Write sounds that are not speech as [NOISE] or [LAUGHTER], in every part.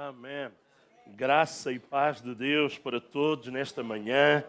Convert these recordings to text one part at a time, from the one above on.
Amém. Graça e paz de Deus para todos nesta manhã.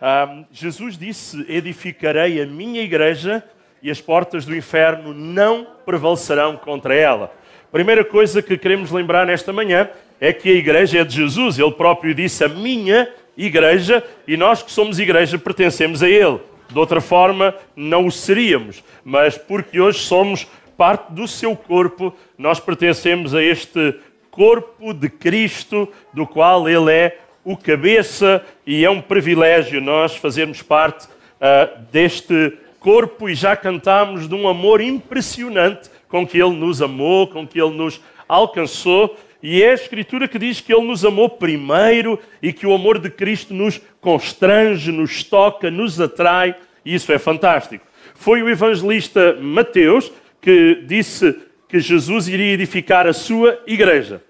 Um, Jesus disse: Edificarei a minha igreja e as portas do inferno não prevalecerão contra ela. Primeira coisa que queremos lembrar nesta manhã é que a igreja é de Jesus. Ele próprio disse: A minha igreja, e nós que somos igreja pertencemos a Ele. De outra forma, não o seríamos. Mas porque hoje somos parte do seu corpo, nós pertencemos a este corpo de Cristo, do qual Ele é o cabeça, e é um privilégio nós fazermos parte uh, deste corpo e já cantamos de um amor impressionante com que Ele nos amou, com que Ele nos alcançou. E é a Escritura que diz que Ele nos amou primeiro e que o amor de Cristo nos constrange, nos toca, nos atrai. E isso é fantástico. Foi o evangelista Mateus que disse que Jesus iria edificar a sua igreja.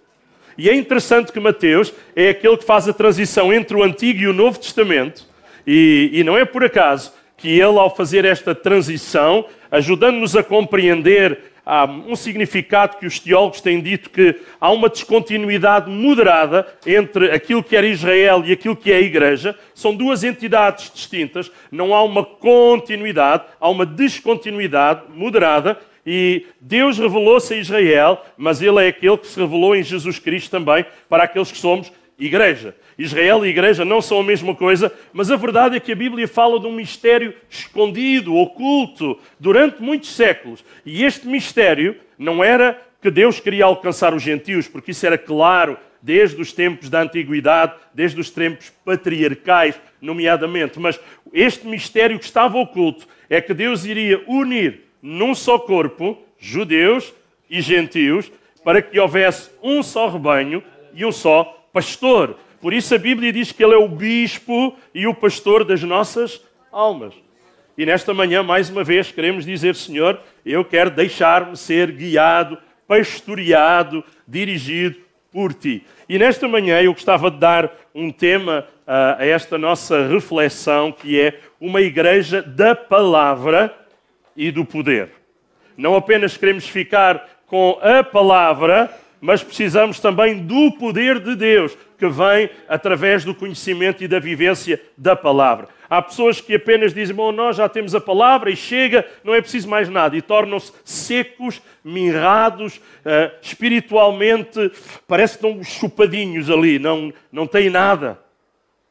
E é interessante que Mateus é aquele que faz a transição entre o Antigo e o Novo Testamento, e, e não é por acaso que ele, ao fazer esta transição, ajudando-nos a compreender há um significado que os teólogos têm dito que há uma descontinuidade moderada entre aquilo que era Israel e aquilo que é a Igreja. São duas entidades distintas, não há uma continuidade, há uma descontinuidade moderada. E Deus revelou-se a Israel, mas Ele é aquele que se revelou em Jesus Cristo também para aqueles que somos igreja. Israel e igreja não são a mesma coisa, mas a verdade é que a Bíblia fala de um mistério escondido, oculto, durante muitos séculos. E este mistério não era que Deus queria alcançar os gentios, porque isso era claro desde os tempos da antiguidade, desde os tempos patriarcais, nomeadamente. Mas este mistério que estava oculto é que Deus iria unir num só corpo judeus e gentios para que houvesse um só rebanho e um só pastor. Por isso a Bíblia diz que ele é o bispo e o pastor das nossas almas. E nesta manhã, mais uma vez, queremos dizer, Senhor, eu quero deixar-me ser guiado, pastoreado, dirigido por ti. E nesta manhã eu gostava de dar um tema uh, a esta nossa reflexão, que é uma igreja da palavra e do poder. Não apenas queremos ficar com a palavra, mas precisamos também do poder de Deus que vem através do conhecimento e da vivência da palavra. Há pessoas que apenas dizem, bom, nós já temos a palavra e chega, não é preciso mais nada, e tornam-se secos, mirrados, uh, espiritualmente, parece que estão chupadinhos ali, não, não têm nada.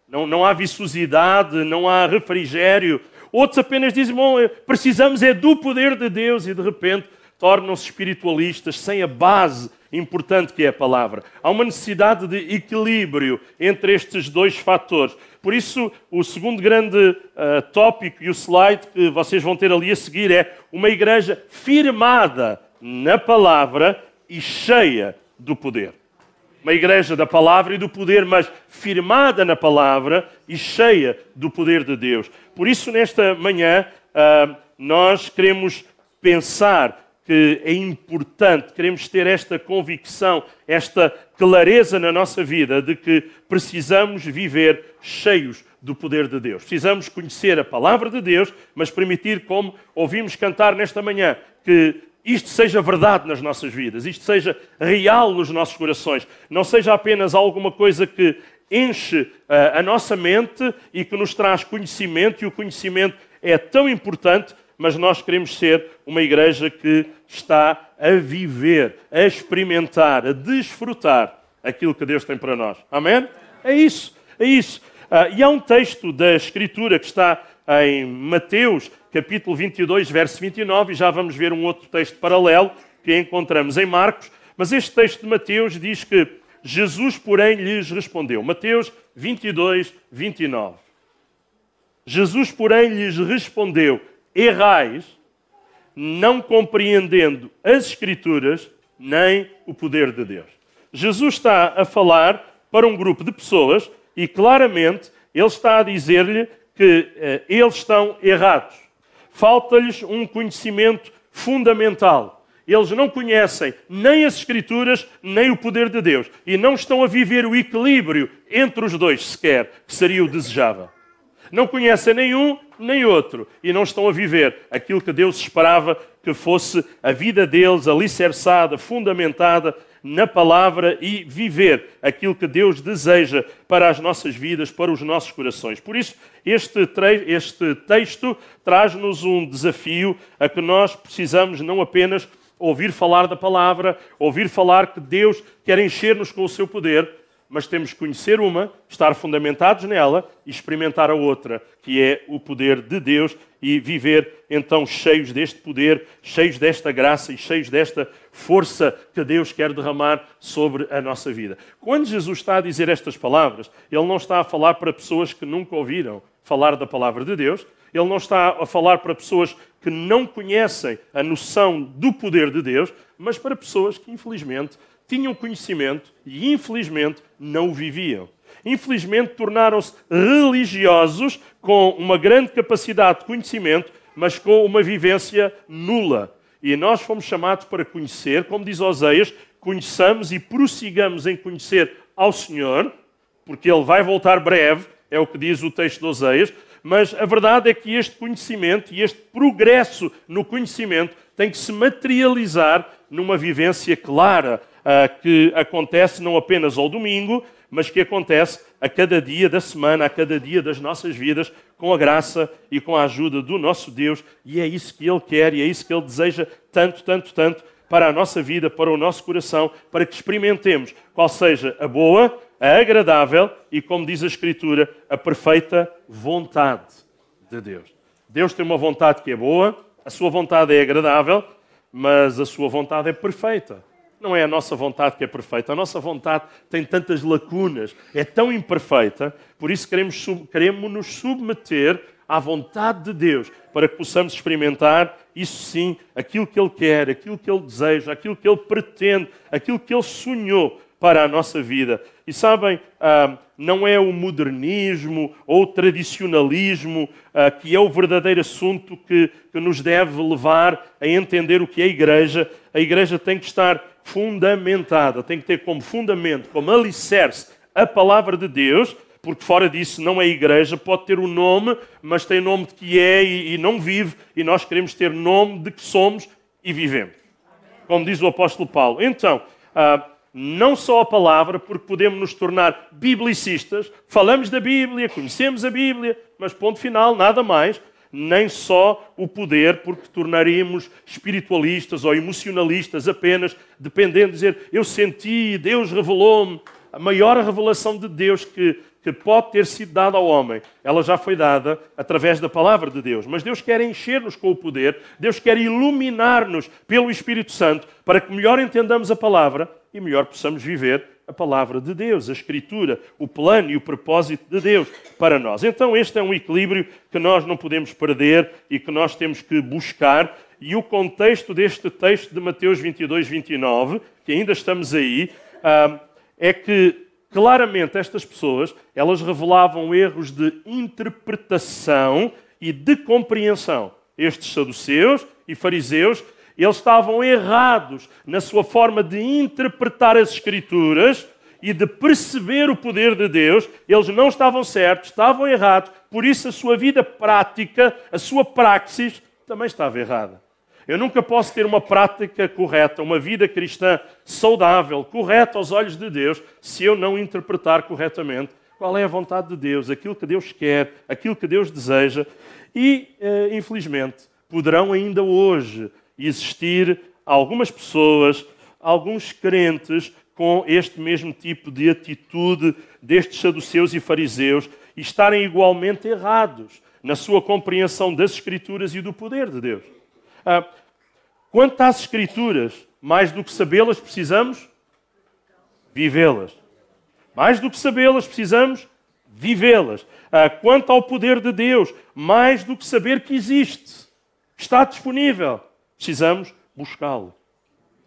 Não, não há viçosidade, não há refrigério. Outros apenas dizem, bom, precisamos é do poder de Deus, e de repente tornam-se espiritualistas sem a base importante que é a palavra. Há uma necessidade de equilíbrio entre estes dois fatores. Por isso, o segundo grande uh, tópico e o slide que vocês vão ter ali a seguir é uma igreja firmada na palavra e cheia do poder. Uma igreja da palavra e do poder, mas firmada na palavra e cheia do poder de Deus. Por isso, nesta manhã, uh, nós queremos pensar que é importante, queremos ter esta convicção, esta clareza na nossa vida de que precisamos viver cheios do poder de Deus. Precisamos conhecer a palavra de Deus, mas permitir, como ouvimos cantar nesta manhã, que isto seja verdade nas nossas vidas, isto seja real nos nossos corações, não seja apenas alguma coisa que enche uh, a nossa mente e que nos traz conhecimento, e o conhecimento é tão importante mas nós queremos ser uma igreja que está a viver, a experimentar, a desfrutar aquilo que Deus tem para nós. Amém? É isso, é isso. Uh, e há um texto da Escritura que está em Mateus, capítulo 22, verso 29, e já vamos ver um outro texto paralelo que encontramos em Marcos, mas este texto de Mateus diz que Jesus, porém, lhes respondeu. Mateus 22, 29. Jesus, porém, lhes respondeu: errais, não compreendendo as Escrituras nem o poder de Deus. Jesus está a falar para um grupo de pessoas e claramente ele está a dizer-lhe que eh, eles estão errados. Falta-lhes um conhecimento fundamental. Eles não conhecem nem as Escrituras, nem o poder de Deus. E não estão a viver o equilíbrio entre os dois sequer, que seria o desejável não conhecem nenhum nem outro e não estão a viver aquilo que Deus esperava que fosse a vida deles alicerçada, fundamentada na palavra e viver aquilo que Deus deseja para as nossas vidas, para os nossos corações. Por isso, este, este texto traz-nos um desafio a que nós precisamos não apenas ouvir falar da palavra, ouvir falar que Deus quer encher-nos com o seu poder, mas temos que conhecer uma, estar fundamentados nela e experimentar a outra, que é o poder de Deus e viver então cheios deste poder, cheios desta graça e cheios desta força que Deus quer derramar sobre a nossa vida. Quando Jesus está a dizer estas palavras, ele não está a falar para pessoas que nunca ouviram falar da palavra de Deus, ele não está a falar para pessoas que não conhecem a noção do poder de Deus, mas para pessoas que infelizmente tinham conhecimento e, infelizmente, não o viviam. Infelizmente, tornaram-se religiosos com uma grande capacidade de conhecimento, mas com uma vivência nula. E nós fomos chamados para conhecer, como diz Oseias, conheçamos e prossigamos em conhecer ao Senhor, porque Ele vai voltar breve, é o que diz o texto de Oseias, mas a verdade é que este conhecimento e este progresso no conhecimento tem que se materializar numa vivência clara, uh, que acontece não apenas ao domingo, mas que acontece a cada dia da semana, a cada dia das nossas vidas, com a graça e com a ajuda do nosso Deus. E é isso que Ele quer e é isso que Ele deseja tanto, tanto, tanto para a nossa vida, para o nosso coração, para que experimentemos qual seja a boa, a agradável e, como diz a Escritura, a perfeita vontade de Deus. Deus tem uma vontade que é boa, a sua vontade é agradável, mas a sua vontade é perfeita. Não é a nossa vontade que é perfeita. A nossa vontade tem tantas lacunas, é tão imperfeita, por isso queremos, queremos nos submeter à vontade de Deus, para que possamos experimentar, isso sim, aquilo que Ele quer, aquilo que Ele deseja, aquilo que Ele pretende, aquilo que Ele sonhou para a nossa vida. E sabem, ah, não é o modernismo ou o tradicionalismo ah, que é o verdadeiro assunto que, que nos deve levar a entender o que é a igreja. A igreja tem que estar fundamentada, tem que ter como fundamento, como alicerce, a palavra de Deus, porque fora disso não é igreja, pode ter o um nome, mas tem nome de que é e, e, não vive, e nós queremos ter nome de que somos e vivemos. Como diz o apóstolo Paulo. Então, ah, não só a palavra, porque podemos nos tornar biblicistas, falamos da Bíblia, conhecemos a Bíblia, mas ponto final, nada mais nem só o poder, porque tornaríamos espiritualistas ou emocionalistas apenas, dependendo de dizer eu senti, Deus revelou-me. A maior revelação de Deus que, que pode ter sido dada ao homem, ela já foi dada através da palavra de Deus. Mas Deus quer encher-nos com o poder, Deus quer iluminar-nos pelo Espírito Santo para que melhor entendamos a palavra e melhor possamos viver a palavra de Deus, a Escritura, o plano e o propósito de Deus para nós. Então, este é um equilíbrio que nós não podemos perder e que nós temos que buscar. E o contexto deste texto de Mateus 22, 29, que ainda estamos aí, ah, é que claramente estas pessoas elas revelavam erros de interpretação e de compreensão. Estes saduceus e fariseus eles estavam errados na sua forma de interpretar as Escrituras e de perceber o poder de Deus. Eles não estavam certos, estavam errados, por isso a sua vida prática, a sua praxis, também estava errada. Eu nunca posso ter uma prática correta, uma vida cristã saudável, correta aos olhos de Deus, se eu não interpretar corretamente qual é a vontade de Deus, aquilo que Deus quer, aquilo que Deus deseja. E, eh, infelizmente, poderão ainda hoje existir algumas pessoas, alguns crentes com este mesmo tipo de atitude destes saduceus e fariseus e estarem igualmente errados na sua compreensão das Escrituras e do poder de Deus. Ah, quanto às Escrituras, mais do que sabê-las, precisamos vivê-las. Mais do que sabê-las, precisamos vivê-las. Ah, quanto ao poder de Deus, mais do que saber que existe, está disponível precisamos buscá-lo.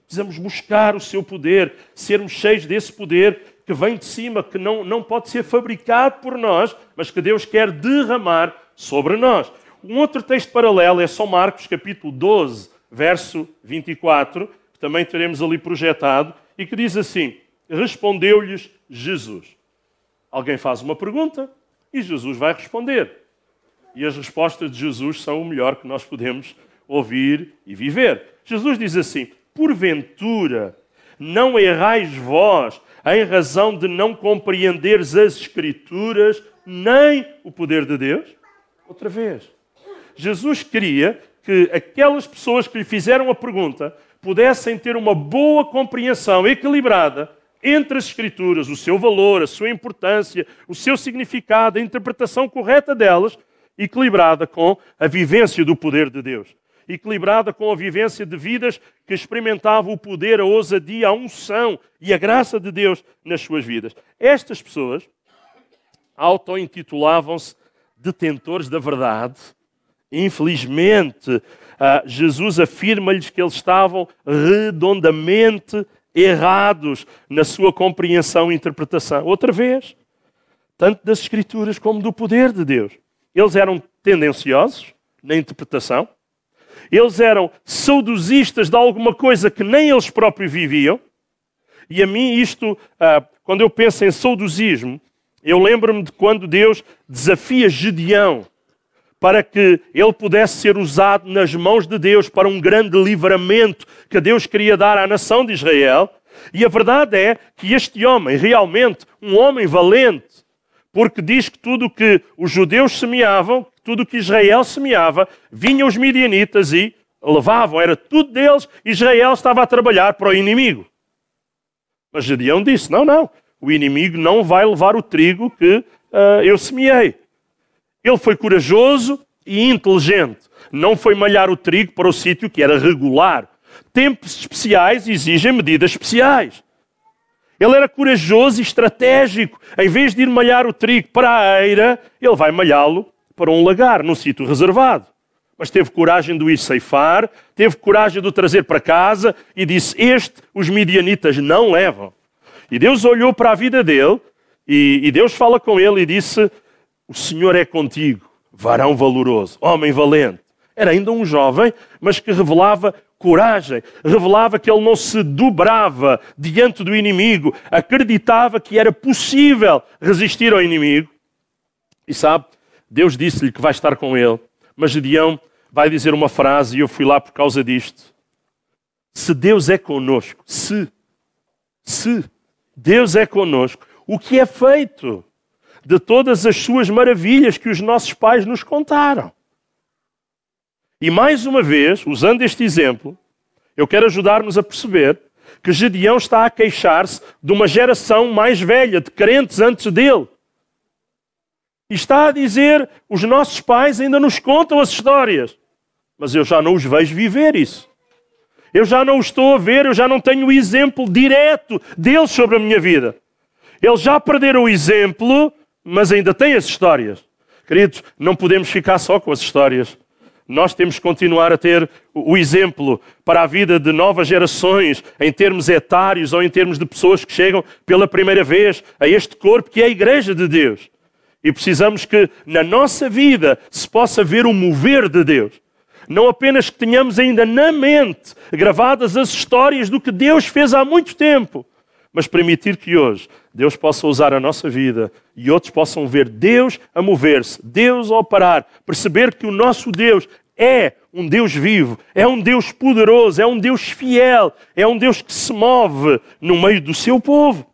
Precisamos buscar o seu poder, sermos cheios desse poder que vem de cima, que não, não pode ser fabricado por nós, mas que Deus quer derramar sobre nós. Um outro texto paralelo é São Marcos, capítulo 12, verso 24, que também teremos ali projetado, e que diz assim: Respondeu-lhes Jesus. Alguém faz uma pergunta e Jesus vai responder. E as respostas de Jesus são o melhor que nós podemos ouvir e viver. Jesus diz assim: Porventura, não errais vós em razão de não compreenderes as Escrituras nem o poder de Deus? Outra vez. Jesus queria que aquelas pessoas que lhe fizeram a pergunta pudessem ter uma boa compreensão equilibrada entre as Escrituras, o seu valor, a sua importância, o seu significado, a interpretação correta delas, equilibrada com a vivência do poder de Deus, equilibrada com a vivência de vidas que experimentavam o poder, a ousadia, a unção e a graça de Deus nas suas vidas. Estas pessoas auto-intitulavam-se detentores da verdade. Infelizmente, ah, Jesus afirma-lhes que eles estavam redondamente errados na sua compreensão e interpretação. Outra vez, tanto das Escrituras como do poder de Deus. Eles eram tendenciosos na interpretação, eles eram saudosistas de alguma coisa que nem eles próprios viviam. E a mim, isto, ah, quando eu penso em saudosismo, eu lembro-me de quando Deus desafia Gedeão para que ele pudesse ser usado nas mãos de Deus para um grande livramento que Deus queria dar à nação de Israel. E a verdade é que este homem, realmente, um homem valente, porque diz que tudo o que os judeus semeavam, tudo o que Israel semeava, vinham os midianitas e levavam, era tudo deles, Israel estava a trabalhar para o inimigo. Mas Gedeão disse: não, não, o inimigo não vai levar o trigo que uh, eu semeei. Ele foi corajoso e inteligente. Não foi malhar o trigo para o sítio que era regular. Tempos especiais exigem medidas especiais. Ele era corajoso e estratégico. Em vez de ir malhar o trigo para a eira, ele vai malhá-lo para um lagar, num sítio reservado. Mas teve coragem de o ir ceifar, teve coragem de o trazer para casa e disse: Este os midianitas não levam. E Deus olhou para a vida dele e, e Deus fala com ele e disse: o Senhor é contigo, varão valoroso, homem valente. Era ainda um jovem, mas que revelava coragem, revelava que ele não se dobrava diante do inimigo, acreditava que era possível resistir ao inimigo. E sabe, Deus disse-lhe que vai estar com ele, mas Gedeão vai dizer uma frase e eu fui lá por causa disto. Se Deus é conosco, se, se Deus é conosco, o que é feito? de todas as suas maravilhas que os nossos pais nos contaram. E mais uma vez, usando este exemplo, eu quero ajudar-nos a perceber que Gedeão está a queixar-se de uma geração mais velha, de crentes antes dele. E está a dizer: os nossos pais ainda nos contam as histórias, mas eu já não os vejo viver isso. Eu já não os estou a ver, eu já não tenho o exemplo direto deles sobre a minha vida. Eles já perderam o exemplo mas ainda tem as histórias. Queridos, não podemos ficar só com as histórias. Nós temos que continuar a ter o exemplo para a vida de novas gerações, em termos etários ou em termos de pessoas que chegam pela primeira vez a este corpo que é a Igreja de Deus. E precisamos que na nossa vida se possa ver o mover de Deus. Não apenas que tenhamos ainda na mente gravadas as histórias do que Deus fez há muito tempo, mas permitir que hoje Deus possa usar a nossa vida e outros possam ver Deus a mover-se, Deus a operar, perceber que o nosso Deus é um Deus vivo, é um Deus poderoso, é um Deus fiel, é um Deus que se move no meio do seu povo.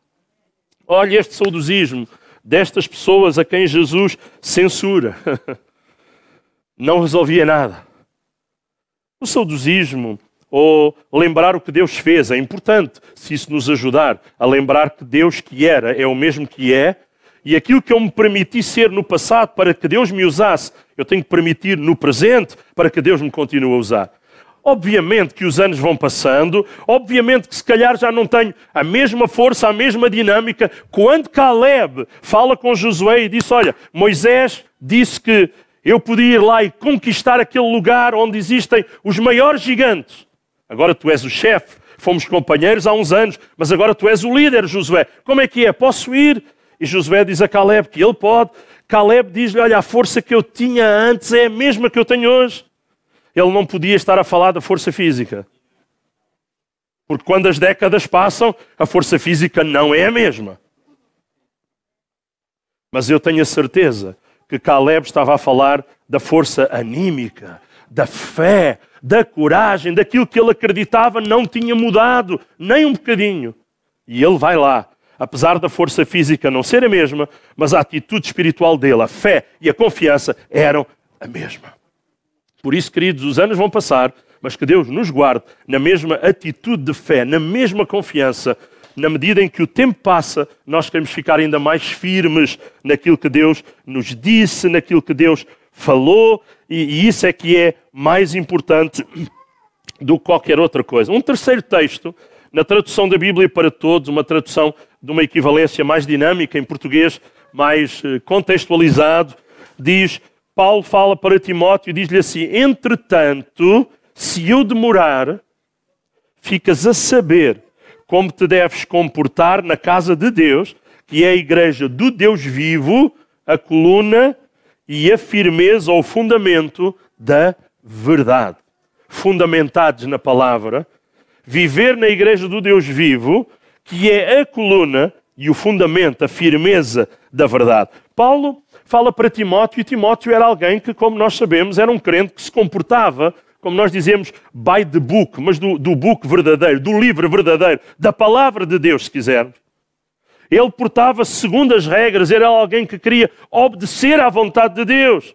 Olha este saudosismo destas pessoas a quem Jesus censura. [LAUGHS] Não resolvia nada. O saudosismo ou lembrar o que Deus fez. É importante, se isso nos ajudar a lembrar que Deus que era é o mesmo que é, e aquilo que eu me permiti ser no passado para que Deus me usasse, eu tenho que permitir no presente para que Deus me continue a usar. Obviamente que os anos vão passando, obviamente que se calhar já não tenho a mesma força, a mesma dinâmica. Quando Caleb fala com Josué e disse: Olha, Moisés disse que eu podia ir lá e conquistar aquele lugar onde existem os maiores gigantes. Agora tu és o chefe, fomos companheiros há uns anos, mas agora tu és o líder, Josué. Como é que é? Posso ir? E Josué diz a Caleb que ele pode. Caleb diz-lhe: Olha, a força que eu tinha antes é a mesma que eu tenho hoje. Ele não podia estar a falar da força física. Porque quando as décadas passam, a força física não é a mesma. Mas eu tenho a certeza que Caleb estava a falar da força anímica, da fé, da coragem, daquilo que ele acreditava não tinha mudado, nem um bocadinho. E ele vai lá, apesar da força física não ser a mesma, mas a atitude espiritual dele, a fé e a confiança eram a mesma. Por isso, queridos, os anos vão passar, mas que Deus nos guarde na mesma atitude de fé, na mesma confiança, na medida em que o tempo passa, nós queremos ficar ainda mais firmes naquilo que Deus nos disse, naquilo que Deus falou, e, e isso é que é mais importante do que qualquer outra coisa. Um terceiro texto, na tradução da Bíblia para todos, uma tradução de uma equivalência mais dinâmica, em português mais eh, contextualizado, diz: Paulo fala para Timóteo e diz-lhe assim: Entretanto, se eu demorar, ficas a saber como te deves comportar na casa de Deus, que é a igreja do Deus vivo, a coluna e a firmeza ou fundamento da verdade. Fundamentados na palavra, viver na igreja do Deus vivo, que é a coluna e o fundamento, a firmeza da verdade. Paulo fala para Timóteo e Timóteo era alguém que, como nós sabemos, era um crente que se comportava, como nós dizemos, by the book, mas do, do book verdadeiro, do livro verdadeiro, da palavra de Deus, se quisermos. Ele portava-se segundo as regras, era alguém que queria obedecer à vontade de Deus.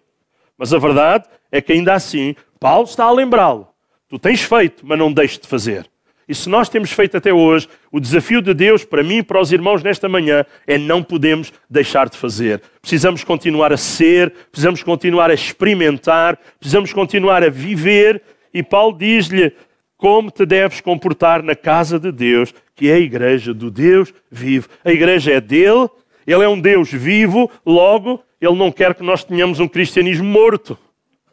Mas a verdade é que ainda assim, Paulo está a lembrá-lo. Tu tens feito, mas não deixes de fazer. E se nós temos feito até hoje, o desafio de Deus para mim e para os irmãos nesta manhã é não podemos deixar de fazer. Precisamos continuar a ser, precisamos continuar a experimentar, precisamos continuar a viver. E Paulo diz-lhe como te deves comportar na casa de Deus, que é a igreja do Deus vivo. A igreja é dele, ele é um Deus vivo, logo, ele não quer que nós tenhamos um cristianismo morto.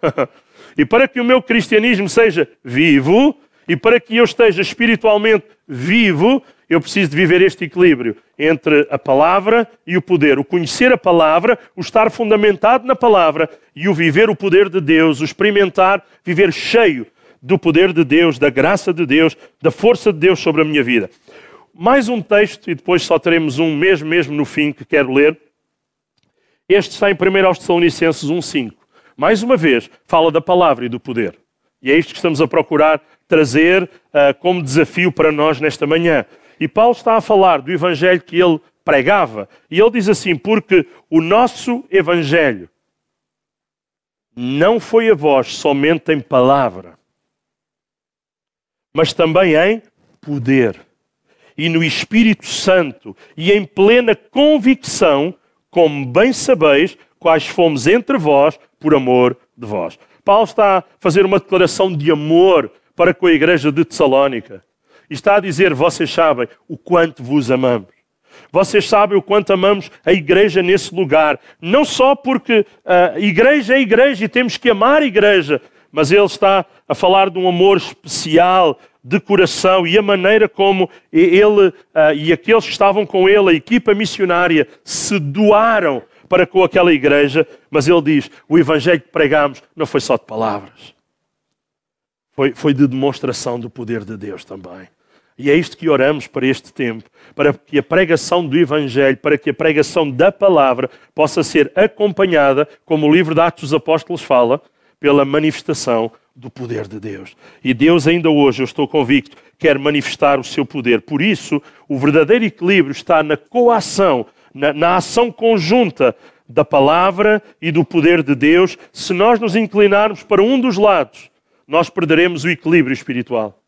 [LAUGHS] e para que o meu cristianismo seja vivo, e para que eu esteja espiritualmente vivo, eu preciso de viver este equilíbrio entre a palavra e o poder. O conhecer a palavra, o estar fundamentado na palavra e o viver o poder de Deus, o experimentar, viver cheio do poder de Deus, da graça de Deus, da força de Deus sobre a minha vida. Mais um texto, e depois só teremos um mesmo, mesmo no fim, que quero ler. Este está em 1 aos Tessalonicenses 1,5. Mais uma vez, fala da palavra e do poder. E é isto que estamos a procurar trazer uh, como desafio para nós nesta manhã. E Paulo está a falar do evangelho que ele pregava. E ele diz assim: Porque o nosso evangelho não foi a vós somente em palavra, mas também em poder e no Espírito Santo e em plena convicção, como bem sabeis, quais fomos entre vós por amor de vós. Paulo está a fazer uma declaração de amor para com a igreja de Tessalónica. E está a dizer: Vocês sabem o quanto vos amamos. Vocês sabem o quanto amamos a igreja nesse lugar. Não só porque a igreja é igreja e temos que amar a igreja, mas ele está a falar de um amor especial, de coração e a maneira como ele uh, e aqueles que estavam com ele, a equipa missionária, se doaram para com aquela igreja. Mas ele diz: o evangelho que pregamos não foi só de palavras, foi, foi de demonstração do poder de Deus também. E é isto que oramos para este tempo, para que a pregação do Evangelho, para que a pregação da palavra possa ser acompanhada, como o livro de Atos dos Apóstolos fala, pela manifestação do poder de Deus. E Deus, ainda hoje, eu estou convicto, quer manifestar o seu poder. Por isso, o verdadeiro equilíbrio está na coação, na, na ação conjunta da palavra e do poder de Deus. Se nós nos inclinarmos para um dos lados, nós perderemos o equilíbrio espiritual.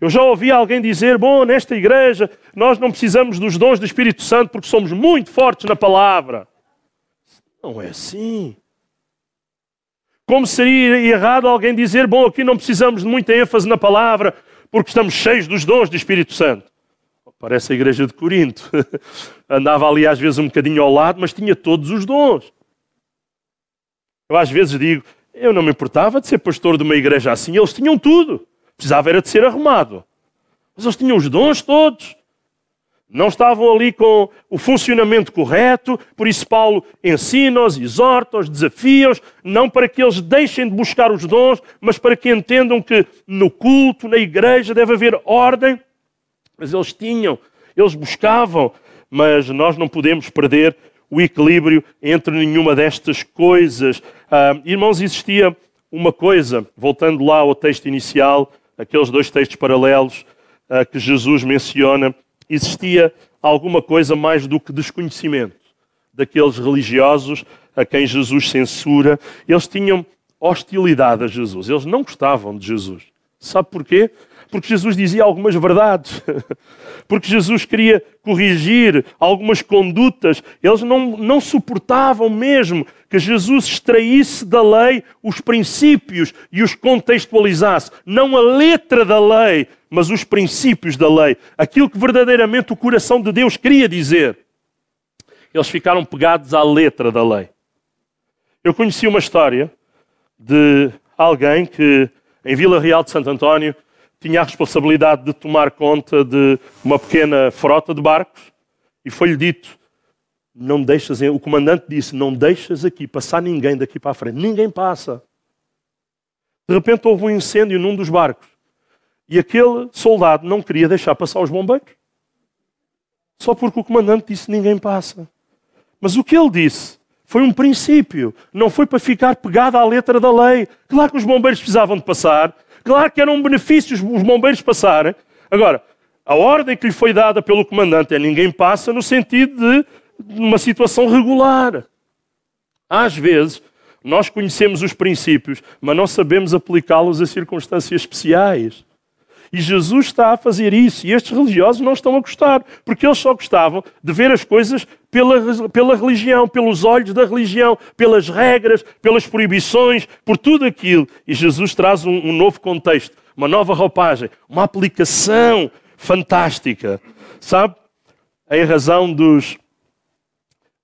Eu já ouvi alguém dizer: bom, nesta igreja nós não precisamos dos dons do Espírito Santo porque somos muito fortes na palavra. Não é assim. Como seria errado alguém dizer: bom, aqui não precisamos de muita ênfase na palavra, porque estamos cheios dos dons do Espírito Santo. Parece a igreja de Corinto. [LAUGHS] Andava ali às vezes um bocadinho ao lado, mas tinha todos os dons. Eu às vezes digo: eu não me importava de ser pastor de uma igreja assim, eles tinham tudo. Precisava era de ser arrumado. Mas eles tinham os dons todos não estavam ali com o funcionamento correto, por isso Paulo ensina-os, exorta-os, desafia-os, não para que eles deixem de buscar os dons, mas para que entendam que no culto, na igreja, deve haver ordem. Mas eles tinham, eles buscavam, mas nós não podemos perder o equilíbrio entre nenhuma destas coisas. Ah, irmãos, existia uma coisa, voltando lá ao texto inicial, aqueles dois textos paralelos uh, que Jesus menciona, existia alguma coisa mais do que desconhecimento daqueles religiosos a quem Jesus censura. Eles tinham hostilidade a Jesus, eles não gostavam de Jesus. Sabe porquê? Porque Jesus dizia algumas verdades, [LAUGHS] porque Jesus queria corrigir algumas condutas. Eles não, não suportavam mesmo que Jesus extraísse da lei os princípios e os contextualizasse. Não a letra da lei, mas os princípios da lei. Aquilo que verdadeiramente o coração de Deus queria dizer. Eles ficaram pegados à letra da lei. Eu conheci uma história de alguém que, em Vila Real de Santo António, tinha a responsabilidade de tomar conta de uma pequena frota de barcos e foi-lhe dito: não deixas, o comandante disse: não deixas aqui passar ninguém daqui para a frente. Ninguém passa. De repente houve um incêndio num dos barcos e aquele soldado não queria deixar passar os bombeiros. Só porque o comandante disse: ninguém passa. Mas o que ele disse foi um princípio, não foi para ficar pegado à letra da lei. Claro que os bombeiros precisavam de passar, Claro que era um benefício os bombeiros passarem. Agora, a ordem que lhe foi dada pelo comandante é ninguém passa no sentido de uma situação regular. Às vezes, nós conhecemos os princípios, mas não sabemos aplicá-los a circunstâncias especiais. E Jesus está a fazer isso. E estes religiosos não estão a gostar, porque eles só gostavam de ver as coisas pela, pela religião, pelos olhos da religião, pelas regras, pelas proibições, por tudo aquilo. E Jesus traz um, um novo contexto, uma nova roupagem, uma aplicação fantástica. Sabe? Em razão dos,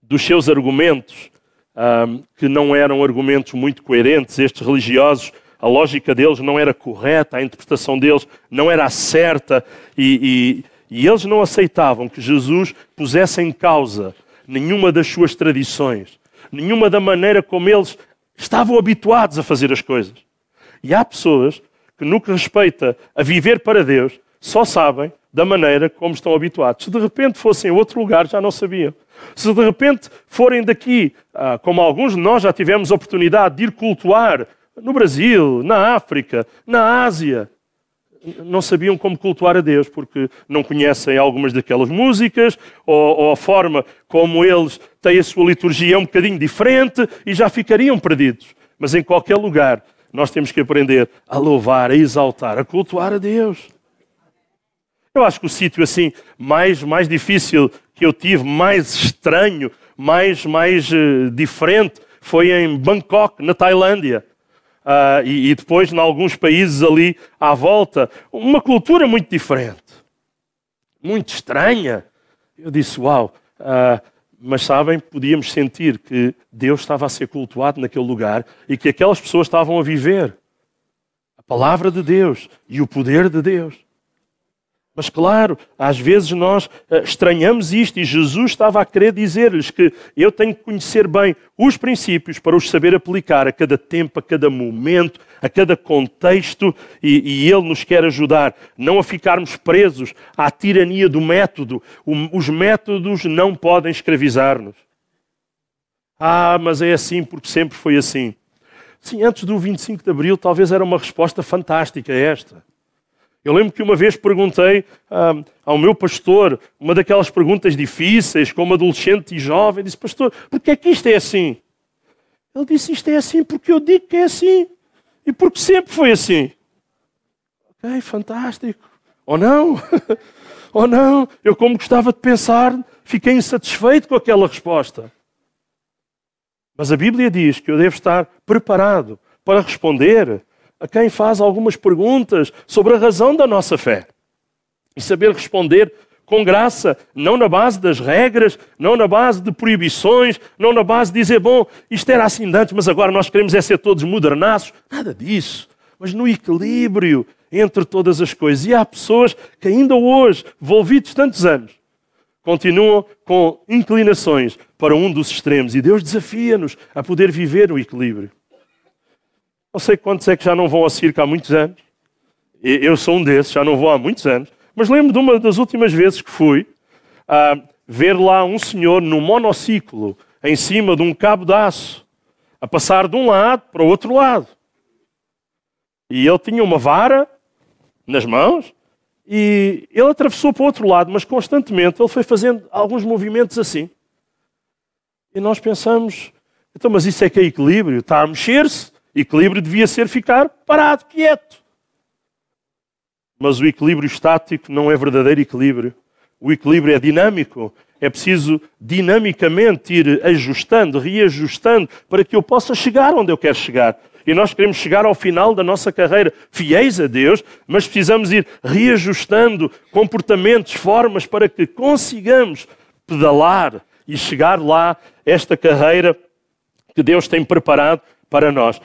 dos seus argumentos, um, que não eram argumentos muito coerentes, estes religiosos a lógica deles não era correta, a interpretação deles não era certa e, e, e eles não aceitavam que Jesus pusesse em causa nenhuma das suas tradições, nenhuma da maneira como eles estavam habituados a fazer as coisas. E há pessoas que, no que respeita a viver para Deus, só sabem da maneira como estão habituados. Se de repente fossem a outro lugar, já não sabiam. Se de repente forem daqui, ah, como alguns de nós já tivemos oportunidade de ir cultuar no Brasil, na África, na Ásia, não sabiam como cultuar a Deus, porque não conhecem algumas daquelas músicas, ou, ou, a forma como eles têm a sua liturgia um bocadinho diferente e já ficariam perdidos. Mas em qualquer lugar, nós temos que aprender a louvar, a exaltar, a cultuar a Deus. Eu acho que o sítio assim mais, mais difícil que eu tive, mais estranho, mais, mais uh, diferente, foi em Bangkok, na Tailândia uh, e, e, depois em alguns países ali à volta, uma cultura muito diferente, muito estranha. Eu disse, uau, uh, mas sabem, podíamos sentir que Deus estava a ser cultuado naquele lugar e que aquelas pessoas estavam a viver a palavra de Deus e o poder de Deus. Mas claro, às vezes nós eh, estranhamos isto e Jesus estava a querer dizer-lhes que eu tenho que conhecer bem os princípios para os saber aplicar a cada tempo, a cada momento, a cada contexto e, e Ele nos quer ajudar não a ficarmos presos à tirania do método. Os métodos não podem escravizar-nos. Ah, mas é assim porque sempre foi assim. Sim, antes do 25 de Abril talvez era uma resposta fantástica esta. Eu lembro que uma vez perguntei ah, ao meu pastor uma daquelas perguntas difíceis, como adolescente e jovem. Disse, pastor, porquê é que isto é assim? Ele disse, isto é assim porque eu digo que é assim. E porque sempre foi assim. Ok, fantástico. Ou não? [LAUGHS] Ou não? Eu, como gostava de pensar, fiquei insatisfeito com aquela resposta. Mas a Bíblia diz que eu devo estar preparado para responder a quem faz algumas perguntas sobre a razão da nossa fé e saber responder com graça, não na base das regras, não na base de proibições, não na base de dizer, bom, isto era assim antes, mas agora nós queremos é ser todos modernaços. Nada disso. Mas no equilíbrio entre todas as coisas. E há pessoas que ainda hoje, envolvidos tantos anos, continuam com inclinações para um dos extremos. E Deus desafia-nos a poder viver o equilíbrio. Não sei quantos é que já não vão ao circo há muitos anos. Eu sou um desses, já não vou há muitos anos. Mas lembro de uma das últimas vezes que fui a ver lá um senhor num monociclo em cima de um cabo de aço, a passar de um lado para o outro lado. E ele tinha uma vara nas mãos e ele atravessou para o outro lado, mas constantemente ele foi fazendo alguns movimentos assim. E nós pensamos, então, mas isso é que é equilíbrio? Está a mexer-se? Equilíbrio devia ser ficar parado, quieto. Mas o equilíbrio estático não é verdadeiro equilíbrio. O equilíbrio é dinâmico. É preciso dinamicamente ir ajustando, reajustando, para que eu possa chegar onde eu quero chegar. E nós queremos chegar ao final da nossa carreira fiéis a Deus, mas precisamos ir reajustando comportamentos, formas, para que consigamos pedalar e chegar lá, esta carreira que Deus tem preparado para nós.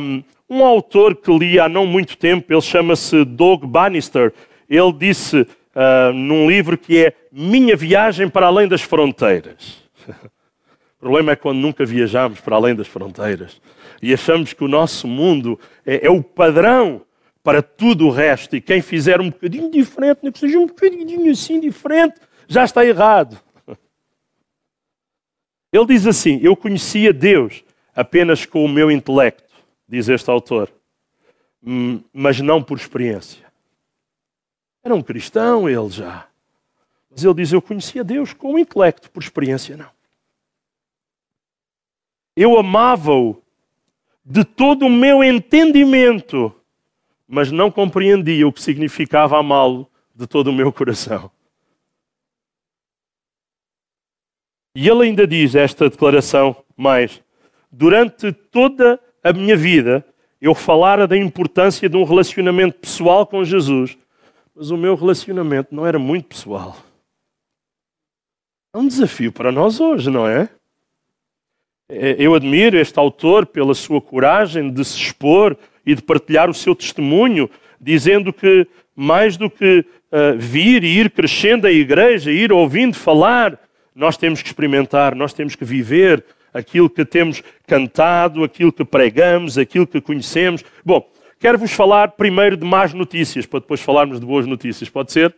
Um, um autor que li há não muito tempo, ele chama-se Doug Bannister, ele disse uh, num livro que é Minha Viagem para Além das Fronteiras. [LAUGHS] o problema é quando nunca viajamos para além das fronteiras e achamos que o nosso mundo é, é o padrão para tudo o resto e quem fizer um bocadinho diferente, nem que seja um bocadinho assim diferente, já está errado. [LAUGHS] Ele diz assim: Eu conhecia Deus apenas com o meu intelecto, diz este autor, hum, mas não por experiência. Era um cristão ele já. Mas ele diz: Eu conhecia Deus com o intelecto, por experiência não. Eu amava-o de todo o meu entendimento, mas não compreendia o que significava amá-lo de todo o meu coração. E ele ainda diz esta declaração mais: durante toda a minha vida eu falara da importância de um relacionamento pessoal com Jesus, mas o meu relacionamento não era muito pessoal. É um desafio para nós hoje, não é? é eu admiro este autor pela sua coragem de se expor e de partilhar o seu testemunho, dizendo que mais do que uh, vir e ir crescendo a igreja, ir ouvindo falar, nós temos que experimentar, nós temos que viver aquilo que temos cantado, aquilo que pregamos, aquilo que conhecemos. Bom, quero vos falar primeiro de más notícias, para depois falarmos de boas notícias, pode ser?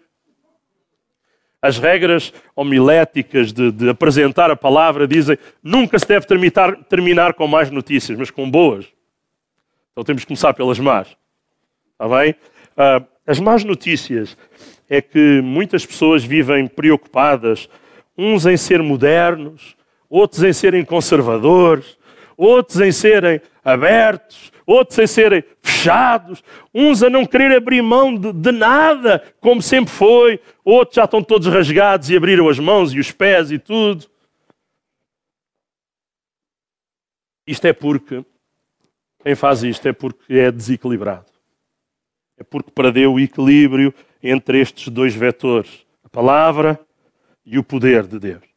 As regras homiléticas de, de apresentar a palavra dizem nunca se deve terminar, terminar com más notícias, mas com boas. Então temos que começar pelas más. Está bem? Uh, as más notícias é que muitas pessoas vivem preocupadas uns em ser modernos, outros em serem conservadores, outros em serem abertos, outros em serem fechados, uns a não querer abrir mão de, de, nada, como sempre foi, outros já estão todos rasgados e abriram as mãos e os pés e tudo. Isto é porque, quem faz isto é porque é desequilibrado. É porque perdeu o equilíbrio entre estes dois vetores, a palavra e o poder de Deus.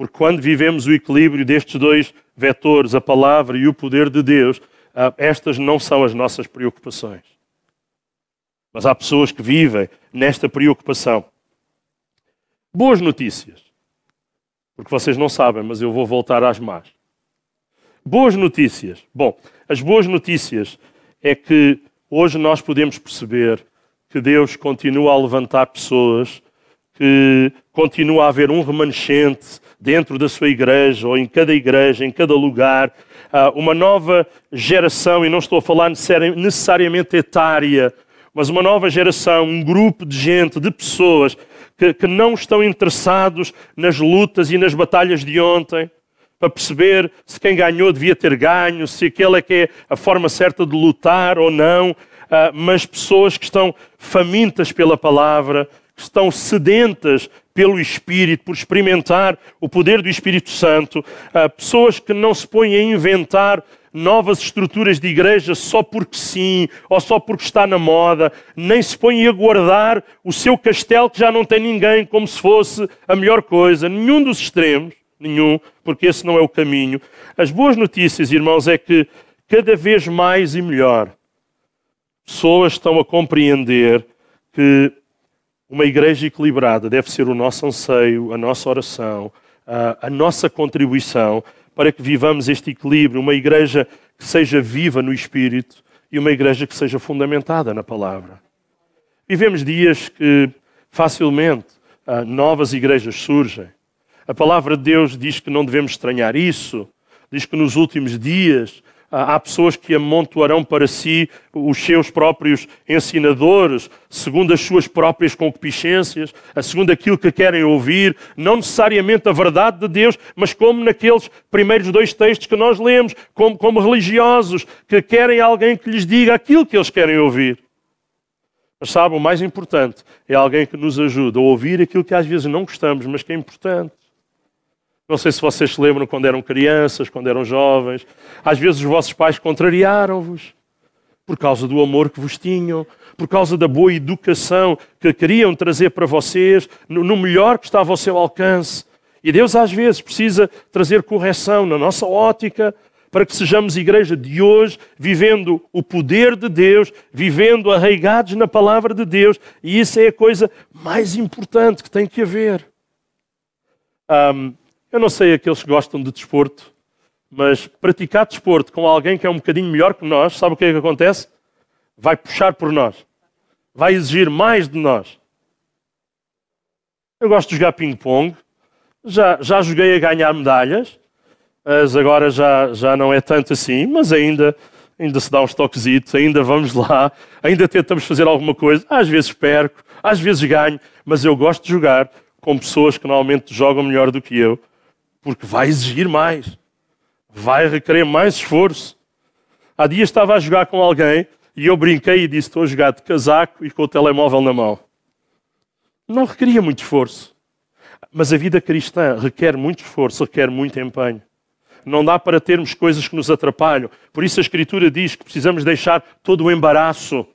Porque quando vivemos o equilíbrio destes dois vetores, a palavra e o poder de Deus, ah, estas não são as nossas preocupações. Mas há pessoas que vivem nesta preocupação. Boas notícias. Porque vocês não sabem, mas eu vou voltar às más. Boas notícias. Bom, as boas notícias é que hoje nós podemos perceber que Deus continua a levantar pessoas que continua a haver um remanescente dentro da sua igreja, ou em cada igreja, em cada lugar, ah, uma nova geração, e não estou a falar necessariamente etária, mas uma nova geração, um grupo de gente, de pessoas que, que não estão interessados nas lutas e nas batalhas de ontem, para perceber se quem ganhou devia ter ganho, se aquela é que é a forma certa de lutar ou não, ah, mas pessoas que estão famintas pela palavra, estão sedentas pelo Espírito, por experimentar o poder do Espírito Santo, pessoas que não se põem a inventar novas estruturas de igreja só porque sim, ou só porque está na moda, nem se põem a guardar o seu castelo que já não tem ninguém como se fosse a melhor coisa. Nenhum dos extremos, nenhum, porque esse não é o caminho. As boas notícias, irmãos, é que cada vez mais e melhor pessoas estão a compreender que uma igreja equilibrada deve ser o nosso anseio, a nossa oração, a, nossa contribuição para que vivamos este equilíbrio. Uma igreja que seja viva no espírito e uma igreja que seja fundamentada na palavra. Vivemos dias que facilmente uh, novas igrejas surgem. A palavra de Deus diz que não devemos estranhar isso, diz que nos últimos dias há pessoas que amontoarão para si os seus próprios ensinadores, segundo as suas próprias concupiscências, segundo aquilo que querem ouvir, não necessariamente a verdade de Deus, mas como naqueles primeiros dois textos que nós lemos, como, como religiosos que querem alguém que lhes diga aquilo que eles querem ouvir. Mas sabe, o mais importante é alguém que nos ajuda a ouvir aquilo que às vezes não gostamos, mas que é importante. Não sei se vocês se lembram quando eram crianças, quando eram jovens. Às vezes os vossos pais contrariaram-vos por causa do amor que vos tinham, por causa da boa educação que queriam trazer para vocês, no melhor que estava ao seu alcance. E Deus às vezes precisa trazer correção na nossa ótica para que sejamos igreja de hoje, vivendo o poder de Deus, vivendo arraigados na palavra de Deus, e isso é a coisa mais importante que tem que haver. Um, eu não sei aqueles que gostam de desporto, mas praticar desporto com alguém que é um bocadinho melhor que nós, sabe o que é que acontece? Vai puxar por nós. Vai exigir mais de nós. Eu gosto de jogar ping-pong. Já, já joguei a ganhar medalhas. Mas agora já, já não é tanto assim, mas ainda, ainda se dá uns toquezitos, ainda vamos lá, ainda tentamos fazer alguma coisa. Às vezes perco, às vezes ganho, mas eu gosto de jogar com pessoas que normalmente jogam melhor do que eu porque vai exigir mais, vai requerer mais esforço. Há dias estava a jogar com alguém e eu brinquei e disse: Estou a jogar de casaco e com o telemóvel na mão. Não requeria muito esforço. Mas a vida cristã requer muito esforço, requer muito empenho. Não dá para termos coisas que nos atrapalham. Por isso a Escritura diz que precisamos deixar todo o embaraço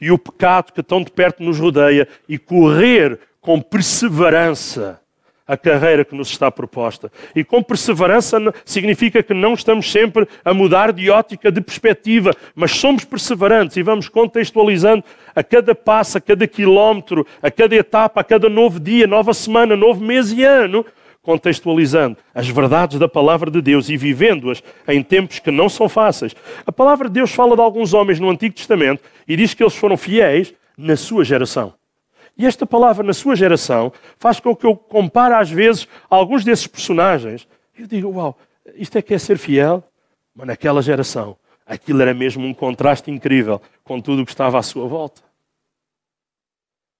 e o pecado que tão de perto nos rodeia e correr com perseverança a carreira que nos está proposta. E com perseverança significa que não estamos sempre a mudar de ótica, de perspectiva, mas somos perseverantes e vamos contextualizando a cada passo, a cada quilómetro, a cada etapa, a cada novo dia, nova semana, novo mês e ano, contextualizando as verdades da palavra de Deus e vivendo-as em tempos que não são fáceis. A palavra de Deus fala de alguns homens no Antigo Testamento e diz que eles foram fiéis na sua geração. E esta palavra, na sua geração, faz com que eu compare às vezes alguns desses personagens. Eu digo, uau, isto é que é ser fiel? Mas naquela geração, aquilo era mesmo um contraste incrível com tudo o que estava à sua volta.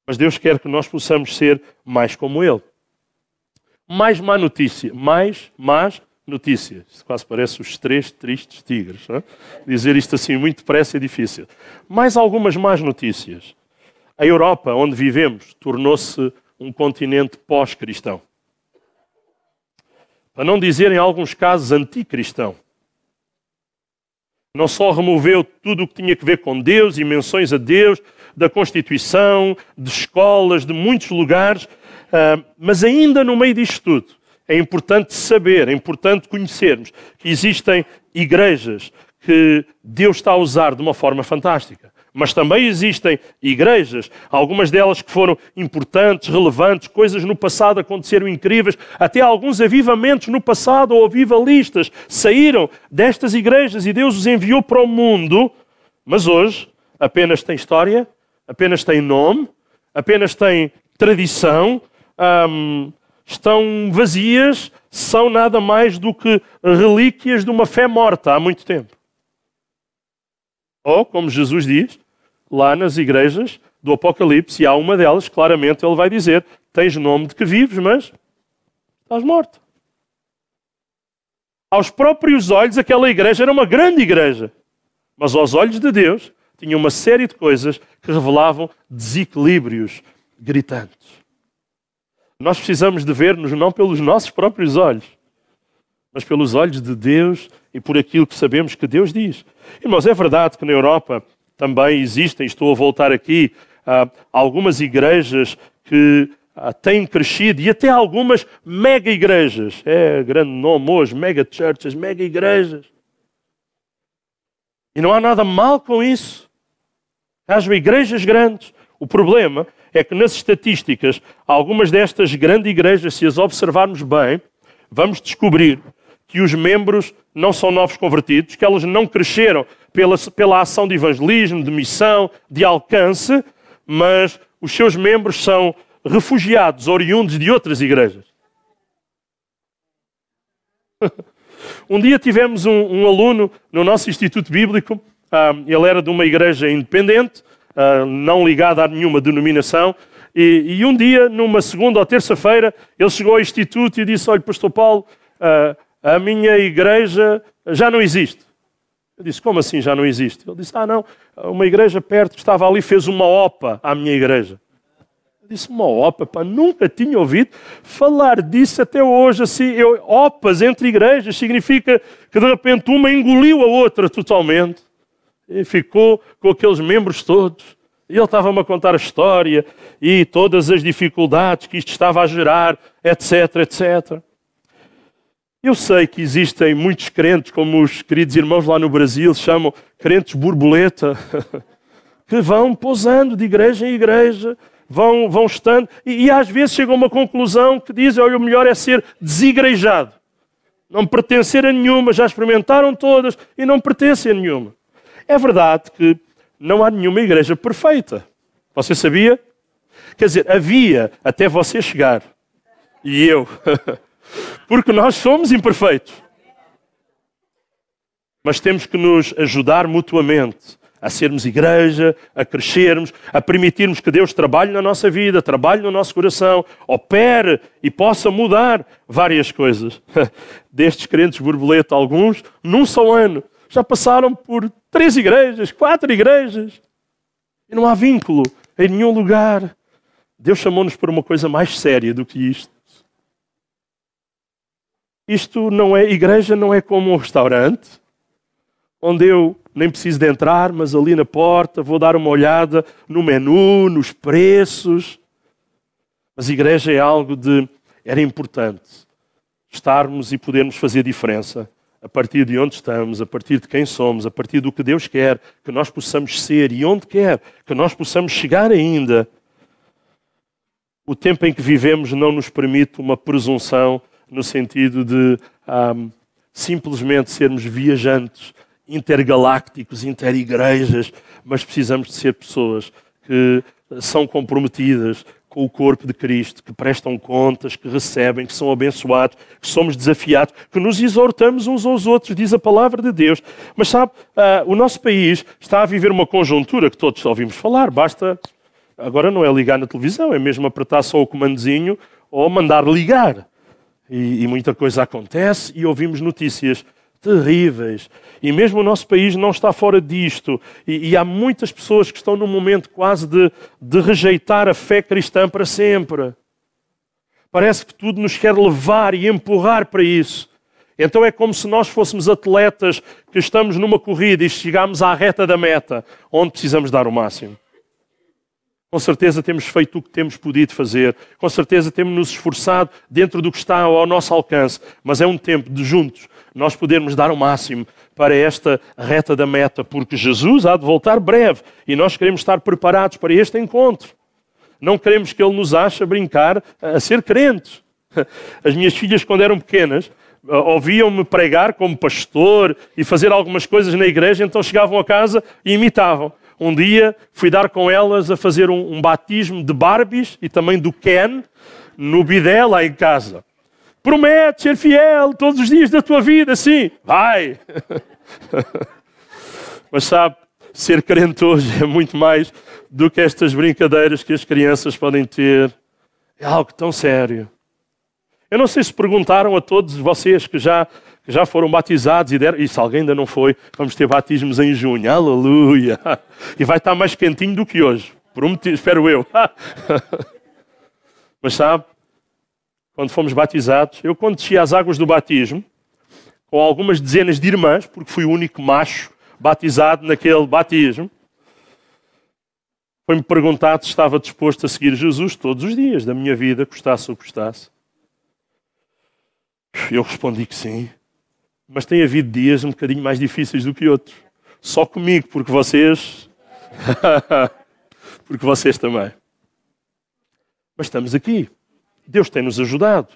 Mas Deus quer que nós possamos ser mais como Ele. Mais má notícia, mais más notícias. Isso quase parece os três tristes tigres. Não é? Dizer isto assim muito depressa é difícil. Mais algumas más notícias. A Europa, onde vivemos, tornou-se um continente pós-cristão. Para não dizer, em alguns casos, anticristão. Não só removeu tudo o que tinha que ver com Deus e menções a Deus, da Constituição, de escolas, de muitos lugares, ah, mas ainda no meio disto tudo, é importante saber, é importante conhecermos que existem igrejas que Deus está a usar de uma forma fantástica. Mas também existem igrejas, algumas delas que foram importantes, relevantes, coisas no passado aconteceram incríveis, até alguns avivamentos no passado ou avivalistas saíram destas igrejas e Deus os enviou para o mundo, mas hoje apenas tem história, apenas tem nome, apenas tem tradição, hum, estão vazias, são nada mais do que relíquias de uma fé morta há muito tempo. Ou, como Jesus diz, lá nas igrejas do Apocalipse, e há uma delas, claramente, ele vai dizer: Tens nome de que vives, mas estás morto. Aos próprios olhos, aquela igreja era uma grande igreja, mas aos olhos de Deus, tinha uma série de coisas que revelavam desequilíbrios gritantes. Nós precisamos de ver-nos não pelos nossos próprios olhos, mas pelos olhos de Deus e por aquilo que sabemos que Deus diz. Irmãos, é verdade que na Europa também existem, estou a voltar aqui, uh, algumas igrejas que uh, têm crescido e até algumas mega igrejas. É grande nome hoje, mega churches, mega igrejas. E não há nada mal com isso. Há igrejas grandes. O problema é que nas estatísticas, algumas destas grandes igrejas, se as observarmos bem, vamos descobrir que os membros não são novos convertidos, que elas não cresceram pela, pela ação de evangelismo, de missão, de alcance, mas os seus membros são refugiados, oriundos de outras igrejas. [LAUGHS] Um dia tivemos um, um aluno no nosso Instituto Bíblico, uh, ele era de uma igreja independente, uh, não ligada a nenhuma denominação, e, e, um dia, numa segunda ou terça-feira, ele chegou ao Instituto e disse: Olha, Pastor Paulo, uh, a minha igreja já não existe. Eu disse: Como assim já não existe? Ele disse: Ah, não, uma igreja perto estava ali fez uma OPA à minha igreja. Eu disse: Uma OPA, pá, nunca tinha ouvido falar disso até hoje. Assim, eu, OPAs entre igrejas significa que de repente uma engoliu a outra totalmente e ficou com aqueles membros todos. E ele estava-me a contar a história e todas as dificuldades que isto estava a gerar, etc, etc. Eu sei que existem muitos crentes, como os queridos irmãos lá no Brasil chamam crentes borboleta, [LAUGHS] que vão pousando de igreja em igreja, vão, vão estando, e, e às vezes chegam a uma conclusão que dizem: olha, o melhor é ser desigrejado, não pertencer a nenhuma, já experimentaram todas e não pertencem a nenhuma. É verdade que não há nenhuma igreja perfeita. Você sabia? Quer dizer, havia até você chegar. E eu. [LAUGHS] Porque nós somos imperfeitos. Mas temos que nos ajudar mutuamente a sermos igreja, a crescermos, a permitirmos que Deus trabalhe na nossa vida, trabalhe no nosso coração, opere e possa mudar várias coisas. [LAUGHS] Destes crentes borboleta, alguns, num só ano, já passaram por três igrejas, quatro igrejas. E não há vínculo em nenhum lugar. Deus chamou-nos para uma coisa mais séria do que isto. Isto não é, igreja não é como um restaurante, onde eu nem preciso de entrar, mas ali na porta vou dar uma olhada no menu, nos preços. Mas igreja é algo de. Era importante estarmos e podermos fazer diferença a partir de onde estamos, a partir de quem somos, a partir do que Deus quer que nós possamos ser e onde quer que nós possamos chegar ainda. O tempo em que vivemos não nos permite uma presunção no sentido de um, simplesmente sermos viajantes intergalácticos, interigrejas, mas precisamos de ser pessoas que são comprometidas com o corpo de Cristo, que prestam contas, que recebem, que são abençoados, que somos desafiados, que nos exortamos uns aos outros, diz a palavra de Deus. Mas sabe, uh, o nosso país está a viver uma conjuntura que todos ouvimos falar, basta. Agora não é ligar na televisão, é mesmo apertar só o comandozinho ou mandar ligar e, e muita coisa acontece e ouvimos notícias terríveis. E mesmo o nosso país não está fora disto. E, e há muitas pessoas que estão num momento quase de, de rejeitar a fé cristã para sempre. Parece que tudo nos quer levar e empurrar para isso. Então é como se nós fôssemos atletas que estamos numa corrida e chegamos à reta da meta, onde precisamos dar o máximo. Com certeza temos feito o que temos podido fazer. Com certeza temos nos esforçado dentro do que está ao nosso alcance. Mas é um tempo de juntos nós podermos dar o máximo para esta reta da meta, porque Jesus há de voltar breve e nós queremos estar preparados para este encontro. Não queremos que Ele nos ache a brincar a ser crentes. [LAUGHS] As minhas filhas, quando eram pequenas, ouviam-me pregar como pastor e fazer algumas coisas na igreja, então chegavam a casa e imitavam um dia fui dar com elas a fazer um, um batismo de Barbies e também do Ken no bidé lá em casa. Promete ser fiel todos os dias da tua vida, sim, vai. [LAUGHS] Mas sabe, ser crente hoje é muito mais do que estas brincadeiras que as crianças podem ter. É algo tão sério. Eu não sei se perguntaram a todos vocês que já que já foram batizados e deram. E se alguém ainda não foi, vamos ter batismos em junho. Aleluia! [LAUGHS] E vai estar mais quentinho do que hoje. Prometido, espero eu. [LAUGHS] Mas sabe, quando fomos batizados, eu quando desci às águas do batismo, com algumas dezenas de irmãs, porque fui o único macho batizado naquele batismo, foi-me perguntado se estava disposto a seguir Jesus todos os dias da minha vida, custasse ou custasse. Eu respondi que sim. Mas tem havido dias um bocadinho mais difíceis do que outros. Só comigo, porque vocês. [LAUGHS] porque vocês também. Mas estamos aqui. Deus tem nos ajudado.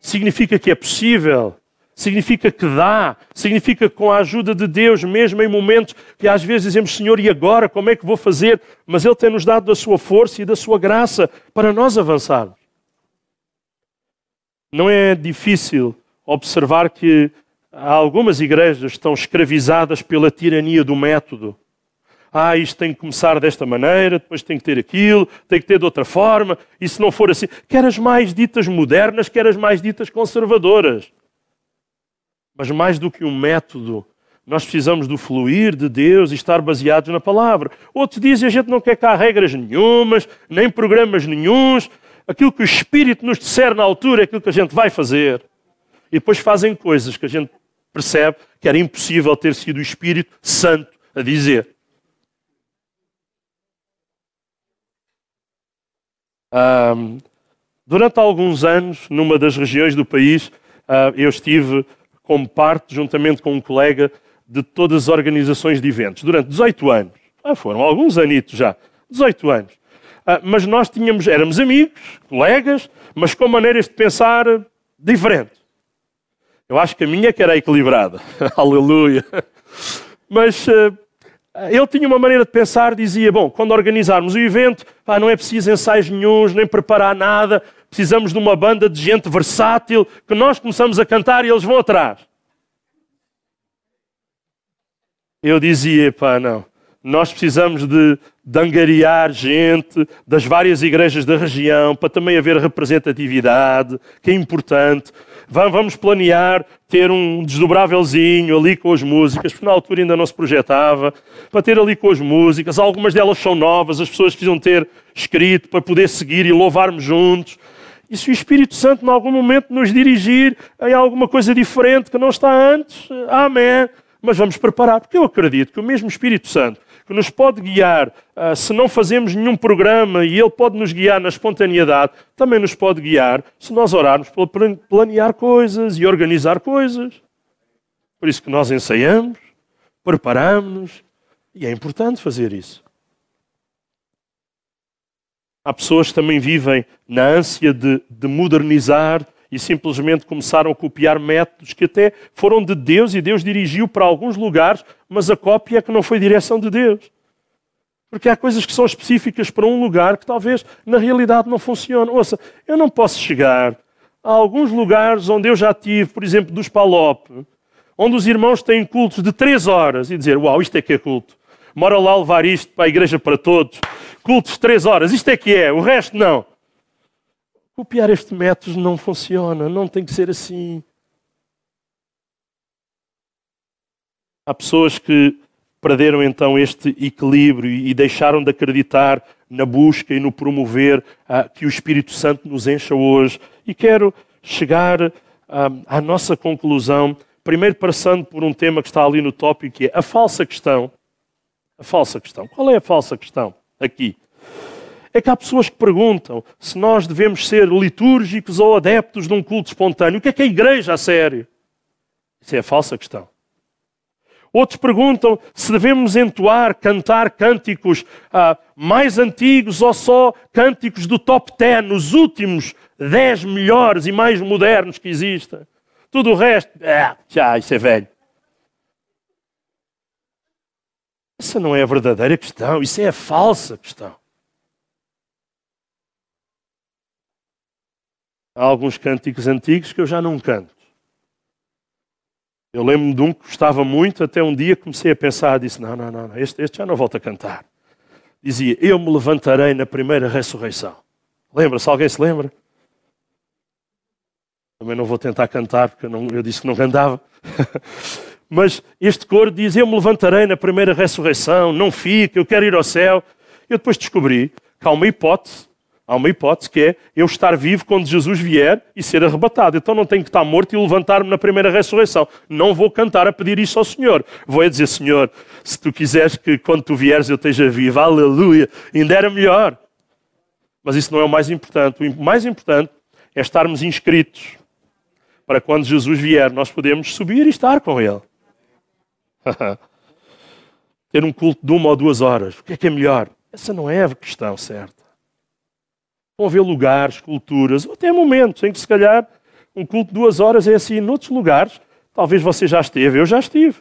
Significa que é possível. Significa que dá. Significa que com a ajuda de Deus, mesmo em momentos que às vezes dizemos, Senhor, e agora? Como é que vou fazer? Mas Ele tem nos dado da sua força e da sua graça para nós avançarmos. Não é difícil observar que algumas igrejas que estão escravizadas pela tirania do método. Ah, isto tem que começar desta maneira, depois tem que ter aquilo, tem que ter de outra forma, e se não for assim, quer as mais ditas modernas, quer as mais ditas conservadoras. Mas mais do que um método, nós precisamos do fluir de Deus e estar baseados na palavra. Outros dizem a gente não quer cá regras nenhumas, nem programas nenhums. Aquilo que o Espírito nos disser na altura é aquilo que a gente vai fazer. E depois fazem coisas que a gente percebe que era impossível ter sido o Espírito Santo a dizer. Um, durante alguns anos, numa das regiões do país, uh, eu estive como parte, juntamente com um colega, de todas as organizações de eventos, durante 18 anos. Ah, foram alguns anitos já, 18 anos. Ah, mas nós tínhamos, éramos amigos, colegas, mas com maneiras de pensar diferentes. Eu acho que a minha que era equilibrada. [LAUGHS] Aleluia. Mas uh, ele tinha uma maneira de pensar, dizia, bom, quando organizarmos o evento, pá, não é preciso ensaios nenhums, nem preparar nada, precisamos de uma banda de gente versátil, que nós começamos a cantar e eles vão atrás. Eu dizia, pá, não. Nós precisamos de, de angariar gente das várias igrejas da região para também haver representatividade, que é importante. Vamos planear ter um desdobrávelzinho ali com as músicas, porque na altura ainda não se projetava, para ter ali com as músicas. Algumas delas são novas, as pessoas precisam ter escrito para poder seguir e louvarmos juntos. E se o Espírito Santo, em algum momento, nos dirigir em alguma coisa diferente que não está antes, amém mas vamos preparar, porque eu acredito que o mesmo Espírito Santo que nos pode guiar uh, se não fazemos nenhum programa e ele pode nos guiar na espontaneidade, também nos pode guiar se nós orarmos para planear coisas e organizar coisas. Por isso que nós ensaiamos, preparamos-nos e é importante fazer isso. Há pessoas que também vivem na ânsia de, de modernizar e simplesmente começaram a copiar métodos que até foram de Deus e Deus dirigiu para alguns lugares, mas a cópia é que não foi direção de Deus. Porque há coisas que são específicas para um lugar que talvez na realidade não funcionam. Ouça, eu não posso chegar a alguns lugares onde eu já tive, por exemplo, dos Palop, onde os irmãos têm cultos de três horas e dizer: Uau, isto é que é culto. Mora lá levar isto para a igreja para todos. Cultos de três horas, isto é que é, o resto não. Copiar este método não funciona, não tem que ser assim. Há pessoas que perderam então este equilíbrio e deixaram de acreditar na busca e no promover ah, que o Espírito Santo nos encha hoje. E quero chegar ah, à nossa conclusão, primeiro passando por um tema que está ali no tópico, que é a falsa questão. A falsa questão. Qual é a falsa questão aqui? É que há pessoas que perguntam se nós devemos ser litúrgicos ou adeptos de um culto espontâneo. O que é que é a igreja a sério? Isso é a falsa questão. Outros perguntam se devemos entoar, cantar cânticos ah, mais antigos ou só cânticos do top 10, os últimos 10 melhores e mais modernos que existem. Tudo o resto, ah, já, isso é velho. Essa não é a verdadeira questão, isso é a falsa questão. Há alguns cânticos antigos que eu já não canto. Eu lembro-me de um que gostava muito, até um dia comecei a pensar, disse, não, não, não, este, este já não volto a cantar. Dizia, eu me levantarei na primeira ressurreição. Lembra-se? Alguém se lembra? Também não vou tentar cantar, porque eu, não, eu disse que não cantava. [LAUGHS] Mas este coro diz, eu me levantarei na primeira ressurreição, não fica, eu quero ir ao céu. Eu depois descobri que há uma hipótese Há uma hipótese que é eu estar vivo quando Jesus vier e ser arrebatado. Então não tenho que estar morto e levantar-me na primeira ressurreição. Não vou cantar a pedir isso ao Senhor. Vou a dizer, Senhor, se tu quiseres que quando tu vieres eu esteja vivo, aleluia, ainda era melhor. Mas isso não é o mais importante. O mais importante é estarmos inscritos para quando Jesus vier nós podemos subir e estar com Ele. [LAUGHS] Ter um culto de uma ou duas horas. O que é que é melhor? Essa não é a questão certa. Vão haver lugares, culturas, ou até momentos em que se calhar um culto de duas horas é assim. Noutros lugares, talvez você já esteve, eu já estive,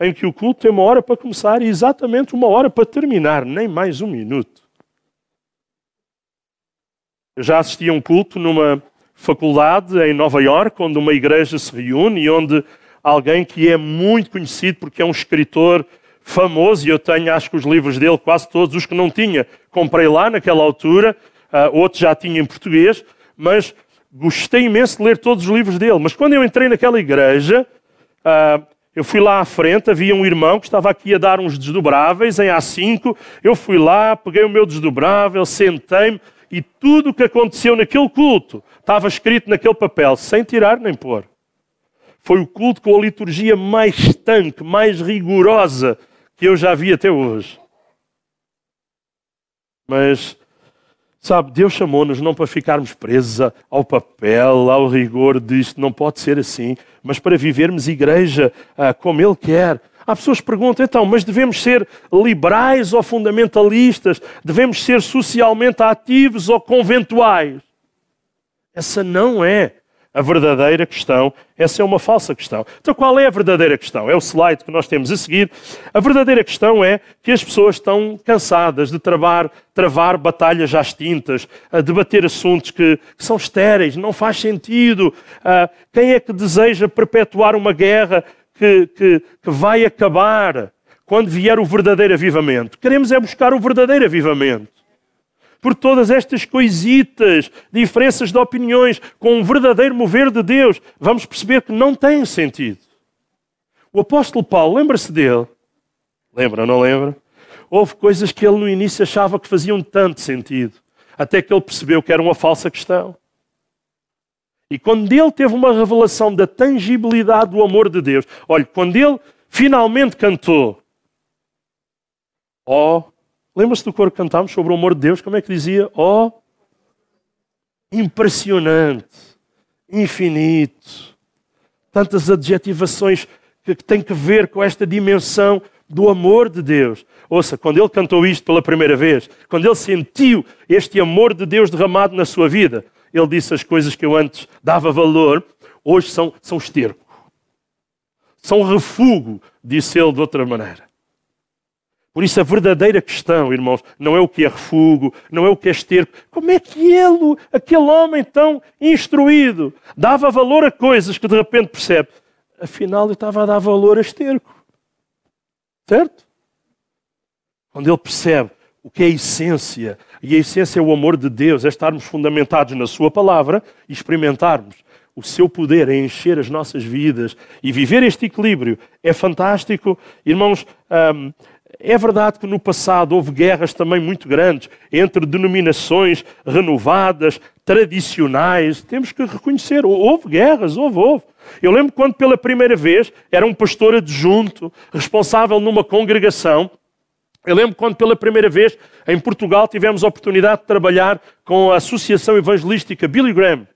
em que o culto tem uma hora para começar e exatamente uma hora para terminar, nem mais um minuto. Eu já assisti a um culto numa faculdade em Nova York, onde uma igreja se reúne e onde alguém que é muito conhecido porque é um escritor famoso e eu tenho, acho que os livros dele, quase todos os que não tinha, comprei lá naquela altura, uh, outros já tinha em português, mas gostei imenso de ler todos os livros dele. Mas quando eu entrei naquela igreja, uh, eu fui lá à frente, havia um irmão que estava aqui a dar uns desdobráveis em A5. Eu fui lá, peguei o meu desdobrável, sentei-me e tudo o que aconteceu naquele culto estava escrito naquele papel, sem tirar nem pôr. Foi o culto com a liturgia mais estanque, mais rigorosa que eu já vi até hoje. Mas Sabe, Deus chamou-nos não para ficarmos presos ao papel, ao rigor disto, não pode ser assim, mas para vivermos igreja ah, como Ele quer. Há pessoas que perguntam, então, mas devemos ser liberais ou fundamentalistas? Devemos ser socialmente ativos ou conventuais? Essa não é a verdadeira questão. Essa é uma falsa questão. Então, qual é a verdadeira questão? É o slide que nós temos a seguir. A verdadeira questão é que as pessoas estão cansadas de travar, travar batalhas já extintas, a debater assuntos que, que são estéreis, não faz sentido. Uh, quem é que deseja perpetuar uma guerra que, que, que vai acabar quando vier o verdadeiro avivamento? Queremos é buscar o verdadeiro avivamento por todas estas coisitas, diferenças de opiniões, com um verdadeiro mover de Deus, vamos perceber que não tem sentido. O apóstolo Paulo, lembra-se dele? Lembra, não lembra? Houve coisas que ele no início achava que faziam tanto sentido, até que ele percebeu que era uma falsa questão. E quando ele teve uma revelação da tangibilidade do amor de Deus, olha, quando ele finalmente cantou, ó oh, Lembra-se do coro que cantámos sobre o amor de Deus? Como é que dizia? Oh, impressionante, infinito. Tantas adjetivações que têm que ver com esta dimensão do amor de Deus. Ouça, quando ele cantou isto pela primeira vez, quando ele sentiu este amor de Deus derramado na sua vida, ele disse as coisas que eu antes dava valor, hoje são, são esterco. São refúgio, disse ele de outra maneira. Por isso, a verdadeira questão, irmãos, não é o que é refúgio, não é o que é esterco. Como é que ele, aquele homem tão instruído, dava valor a coisas que de repente percebe? Afinal, ele estava a dar valor a esterco. Certo? Quando ele percebe o que é a essência, e a essência é o amor de Deus, é estarmos fundamentados na Sua palavra e experimentarmos o seu poder em encher as nossas vidas e viver este equilíbrio é fantástico. Irmãos, hum, é verdade que no passado houve guerras também muito grandes entre denominações renovadas, tradicionais. Temos que reconhecer, houve guerras, houve, houve. Eu lembro quando pela primeira vez era um pastor adjunto, responsável numa congregação. Eu lembro quando pela primeira vez em Portugal tivemos a oportunidade de trabalhar com a Associação Evangelística Billy Graham.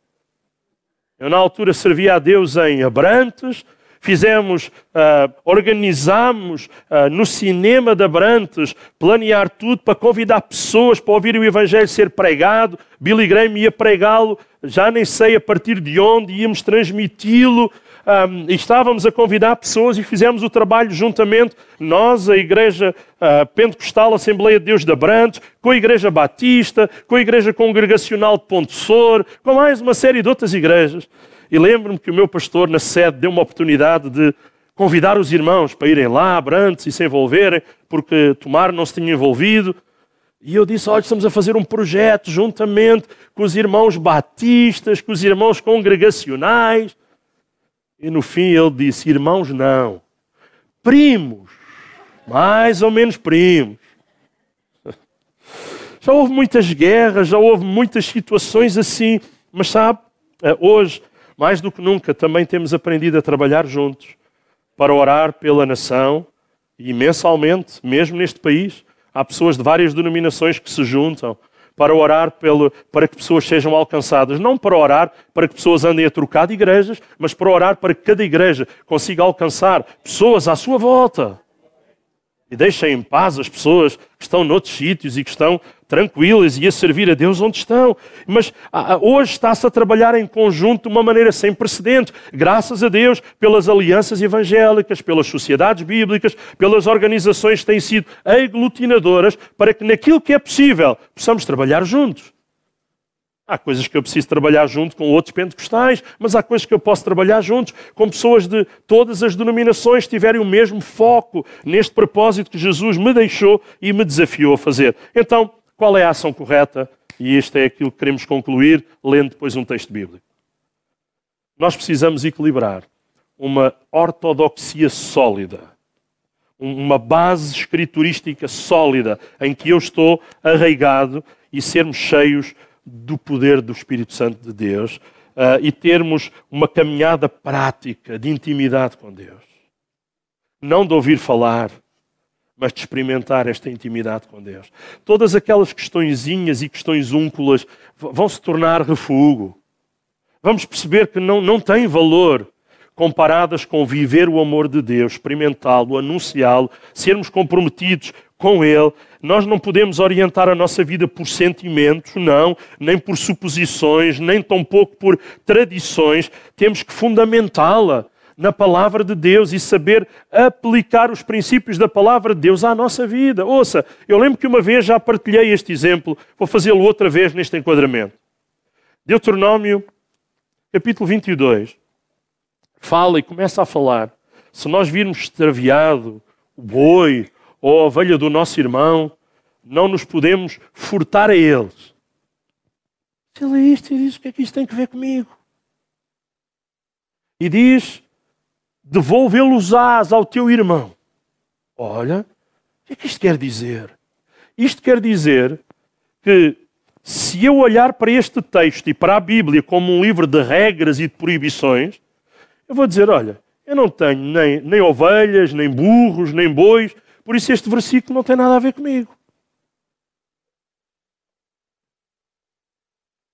Eu na altura servia a Deus em Abrantes, fizemos, uh, organizamos uh, no cinema de Abrantes, planear tudo para convidar pessoas para ouvir o Evangelho ser pregado. Billy Graham ia pregá-lo, já nem sei a partir de onde, íamos transmiti-lo. Um, e estávamos a convidar pessoas e fizemos o trabalho juntamente, nós, a Igreja uh, Pentecostal Assembleia de Deus de Abrantes, com a Igreja Batista, com a Igreja Congregacional de Ponte Sor, com mais uma série de outras igrejas. E lembro-me que o meu pastor na sede deu uma oportunidade de convidar os irmãos para irem lá, Abrantes, e se envolverem, porque Tomar não se tinha envolvido. E eu disse: Olha, estamos a fazer um projeto juntamente com os irmãos batistas, com os irmãos congregacionais. E no fim ele disse: Irmãos, não. Primos. Mais ou menos primos. [LAUGHS] Já houve muitas guerras, já houve muitas situações assim. Mas sabe, eh, hoje mais do que nunca, também temos aprendido a trabalhar juntos para orar pela nação e mensalmente, mesmo neste país, há pessoas de várias denominações que se juntam para orar pelo, para que pessoas sejam alcançadas. Não para orar para que pessoas andem a trocar de igrejas, mas para orar para que cada igreja consiga alcançar pessoas à sua volta. E deixem em paz as pessoas que estão noutros sítios e que estão tranquilas e a servir a Deus onde estão. Mas hoje está-se a trabalhar em conjunto de uma maneira sem precedentes, graças a Deus, pelas alianças evangélicas, pelas sociedades bíblicas, pelas organizações que têm sido aglutinadoras, para que naquilo que é possível possamos trabalhar juntos. Há coisas que eu preciso trabalhar junto com outros pentecostais, mas há coisas que eu posso trabalhar juntos com pessoas de todas as denominações que tiverem o mesmo foco neste propósito que Jesus me deixou e me desafiou a fazer. Então, qual é a ação correta? E isto é aquilo que queremos concluir, lendo depois um texto bíblico. Nós precisamos equilibrar uma ortodoxia sólida, uma base escriturística sólida, em que eu estou arraigado e sermos cheios do poder do Espírito Santo de Deus uh, e termos uma caminhada prática de intimidade com Deus. Não de ouvir falar, mas de experimentar esta intimidade com Deus. Todas aquelas questõezinhas e questões únculas vão se tornar refúgio. Vamos perceber que não, não tem valor comparadas com viver o amor de Deus, experimentá-lo, anunciá-lo, sermos comprometidos com Ele. Nós não podemos orientar a nossa vida por sentimentos, não, nem por suposições, nem tampouco por tradições. Temos que fundamentá-la na palavra de Deus e saber aplicar os princípios da palavra de Deus à nossa vida. Ouça, eu lembro que uma vez já partilhei este exemplo, vou fazê-lo outra vez neste enquadramento. Deuteronômio, capítulo 22 fala e começa a falar. Se nós virmos extraviado o boi ou a ovelha do nosso irmão, não nos podemos furtar a eles. Ele é isto e diz, o que é que isto tem a ver comigo? E diz, devolvê-los-ás ao teu irmão. Olha, o que é que isto quer dizer? Isto quer dizer que se eu olhar para este texto e para a Bíblia como um livro de regras e de proibições, eu vou dizer: olha, eu não tenho nem, nem ovelhas, nem burros, nem bois, por isso este versículo não tem nada a ver comigo.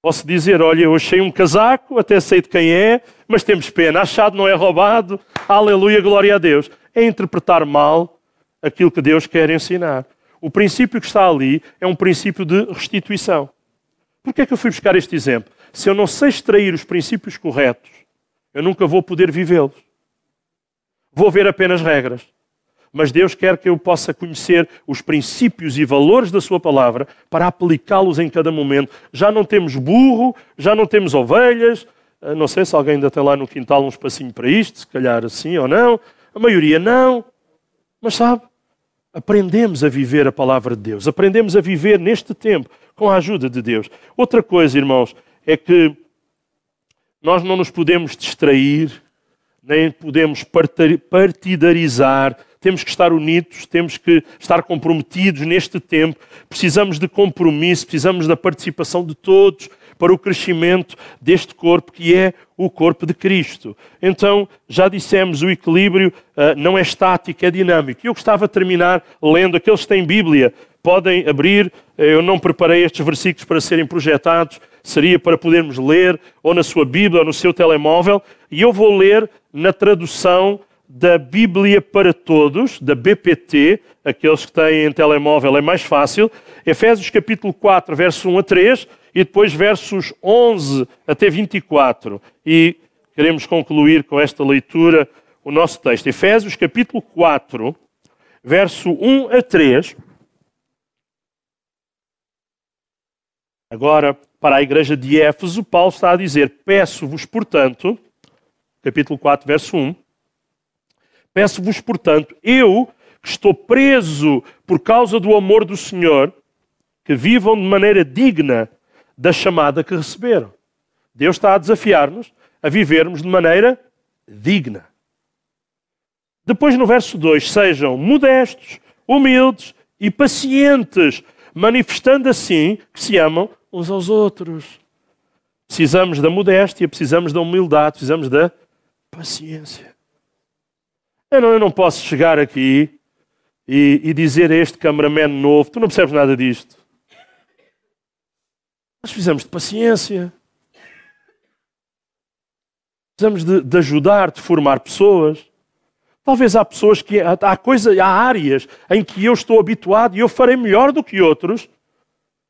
Posso dizer: olha, eu achei um casaco, até sei de quem é, mas temos pena, achado não é roubado, aleluia, glória a Deus. É interpretar mal aquilo que Deus quer ensinar. O princípio que está ali é um princípio de restituição. Por que é que eu fui buscar este exemplo? Se eu não sei extrair os princípios corretos eu nunca vou poder vivê-los. Vou ver apenas regras. Mas Deus quer que eu possa conhecer os princípios e valores da Sua palavra para aplicá-los em cada momento. Já não temos burro, já não temos ovelhas. Ah, não sei se alguém ainda tem lá no quintal um espacinho para isto, se calhar assim ou não. A maioria não. Mas sabe, aprendemos a viver a palavra de Deus, aprendemos a viver neste tempo com a ajuda de Deus. Outra coisa, irmãos, é que nós não nos podemos distrair, nem podemos partidarizar. Temos que estar unidos, temos que estar comprometidos neste tempo. Precisamos de compromisso, precisamos da participação de todos para o crescimento deste corpo que é o corpo de Cristo. Então, já dissemos, o equilíbrio uh, não é estático, é dinâmico. Eu gostava de terminar lendo aqueles que têm Bíblia. Podem abrir, eu não preparei estes versículos para serem projetados, seria para podermos ler ou na sua Bíblia ou no seu telemóvel, e eu vou ler na tradução da Bíblia para Todos, da BPT, aqueles que têm em telemóvel é mais fácil, Efésios capítulo 4, verso 1 a 3, e depois versos 11 até 24. E queremos concluir com esta leitura o nosso texto. Efésios capítulo 4, verso 1 a 3. Agora, para a igreja de Éfeso, Paulo está a dizer: Peço-vos, portanto, capítulo 4, verso 1, Peço-vos, portanto, eu que estou preso por causa do amor do Senhor, que vivam de maneira digna da chamada que receberam. Deus está a desafiar-nos a vivermos de maneira digna. Depois, no verso 2, sejam modestos, humildes e pacientes, manifestando assim que se amam uns aos outros. Precisamos da modéstia, precisamos da humildade, precisamos da paciência. Eu não, eu não posso chegar aqui e, e dizer a este cameraman novo: tu não percebes nada disto. Nós precisamos de paciência. Precisamos de, de, ajudar, de formar pessoas. Talvez há pessoas que há coisa, há áreas em que eu estou habituado e eu farei melhor do que outros,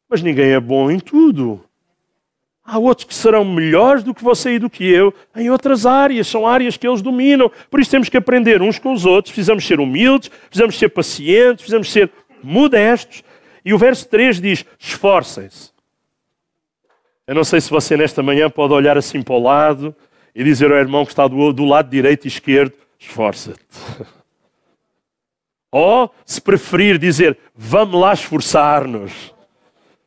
mas ninguém é bom em tudo. Há outros que serão melhores do que você e do que eu em outras áreas, são áreas que eles dominam. Por isso temos que aprender uns com os outros, precisamos ser humildes, precisamos ser pacientes, precisamos ser modestos. E o verso 3 diz: esforcem-se. Eu não sei se você nesta manhã pode olhar assim para o lado e dizer ao irmão que está do, do lado direito e esquerdo: esforça-te. [LAUGHS] Ou, se preferir, dizer: vamos lá esforçar-nos.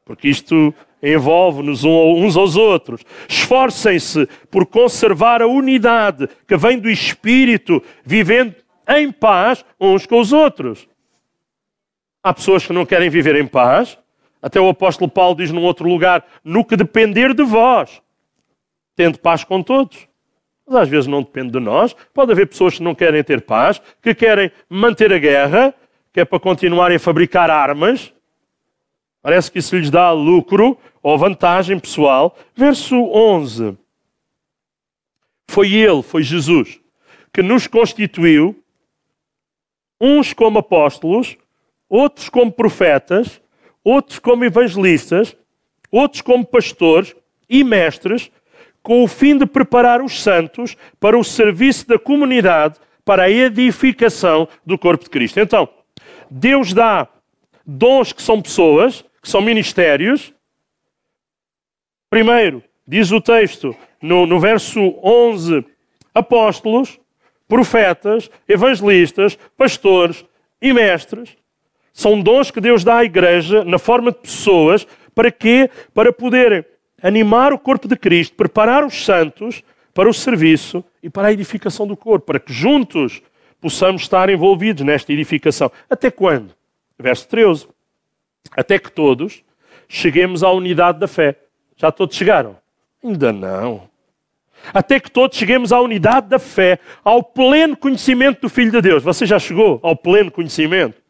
Porque isto envolve-nos uns aos outros. Esforcem-se por conservar a unidade que vem do Espírito, vivendo em paz uns com os outros. Há pessoas que não querem viver em paz. Até o apóstolo Paulo diz num outro lugar: no que depender de vós, tendo paz com todos. Mas às vezes não depende de nós. Pode haver pessoas que não querem ter paz, que querem manter a guerra, que é para continuarem a fabricar armas. Parece que isso lhes dá lucro ou vantagem pessoal. Verso 11. Foi Ele, foi Jesus, que nos constituiu, uns como apóstolos, outros como profetas, outros como evangelistas, outros como pastores e mestres, com o fim de preparar os santos para o serviço da comunidade, para a edificação do corpo de Cristo. Então, Deus dá dons que são pessoas, que são ministérios. Primeiro, diz o texto no, no verso 11: apóstolos, profetas, evangelistas, pastores e mestres. São dons que Deus dá à igreja na forma de pessoas. Para quê? Para poderem animar o corpo de Cristo, preparar os santos para o serviço e para a edificação do corpo, para que juntos possamos estar envolvidos nesta edificação. Até quando? Verso 13. Até que todos cheguemos à unidade da fé. Já todos chegaram? Ainda não. Até que todos cheguemos à unidade da fé, ao pleno conhecimento do Filho de Deus. Você já chegou ao pleno conhecimento?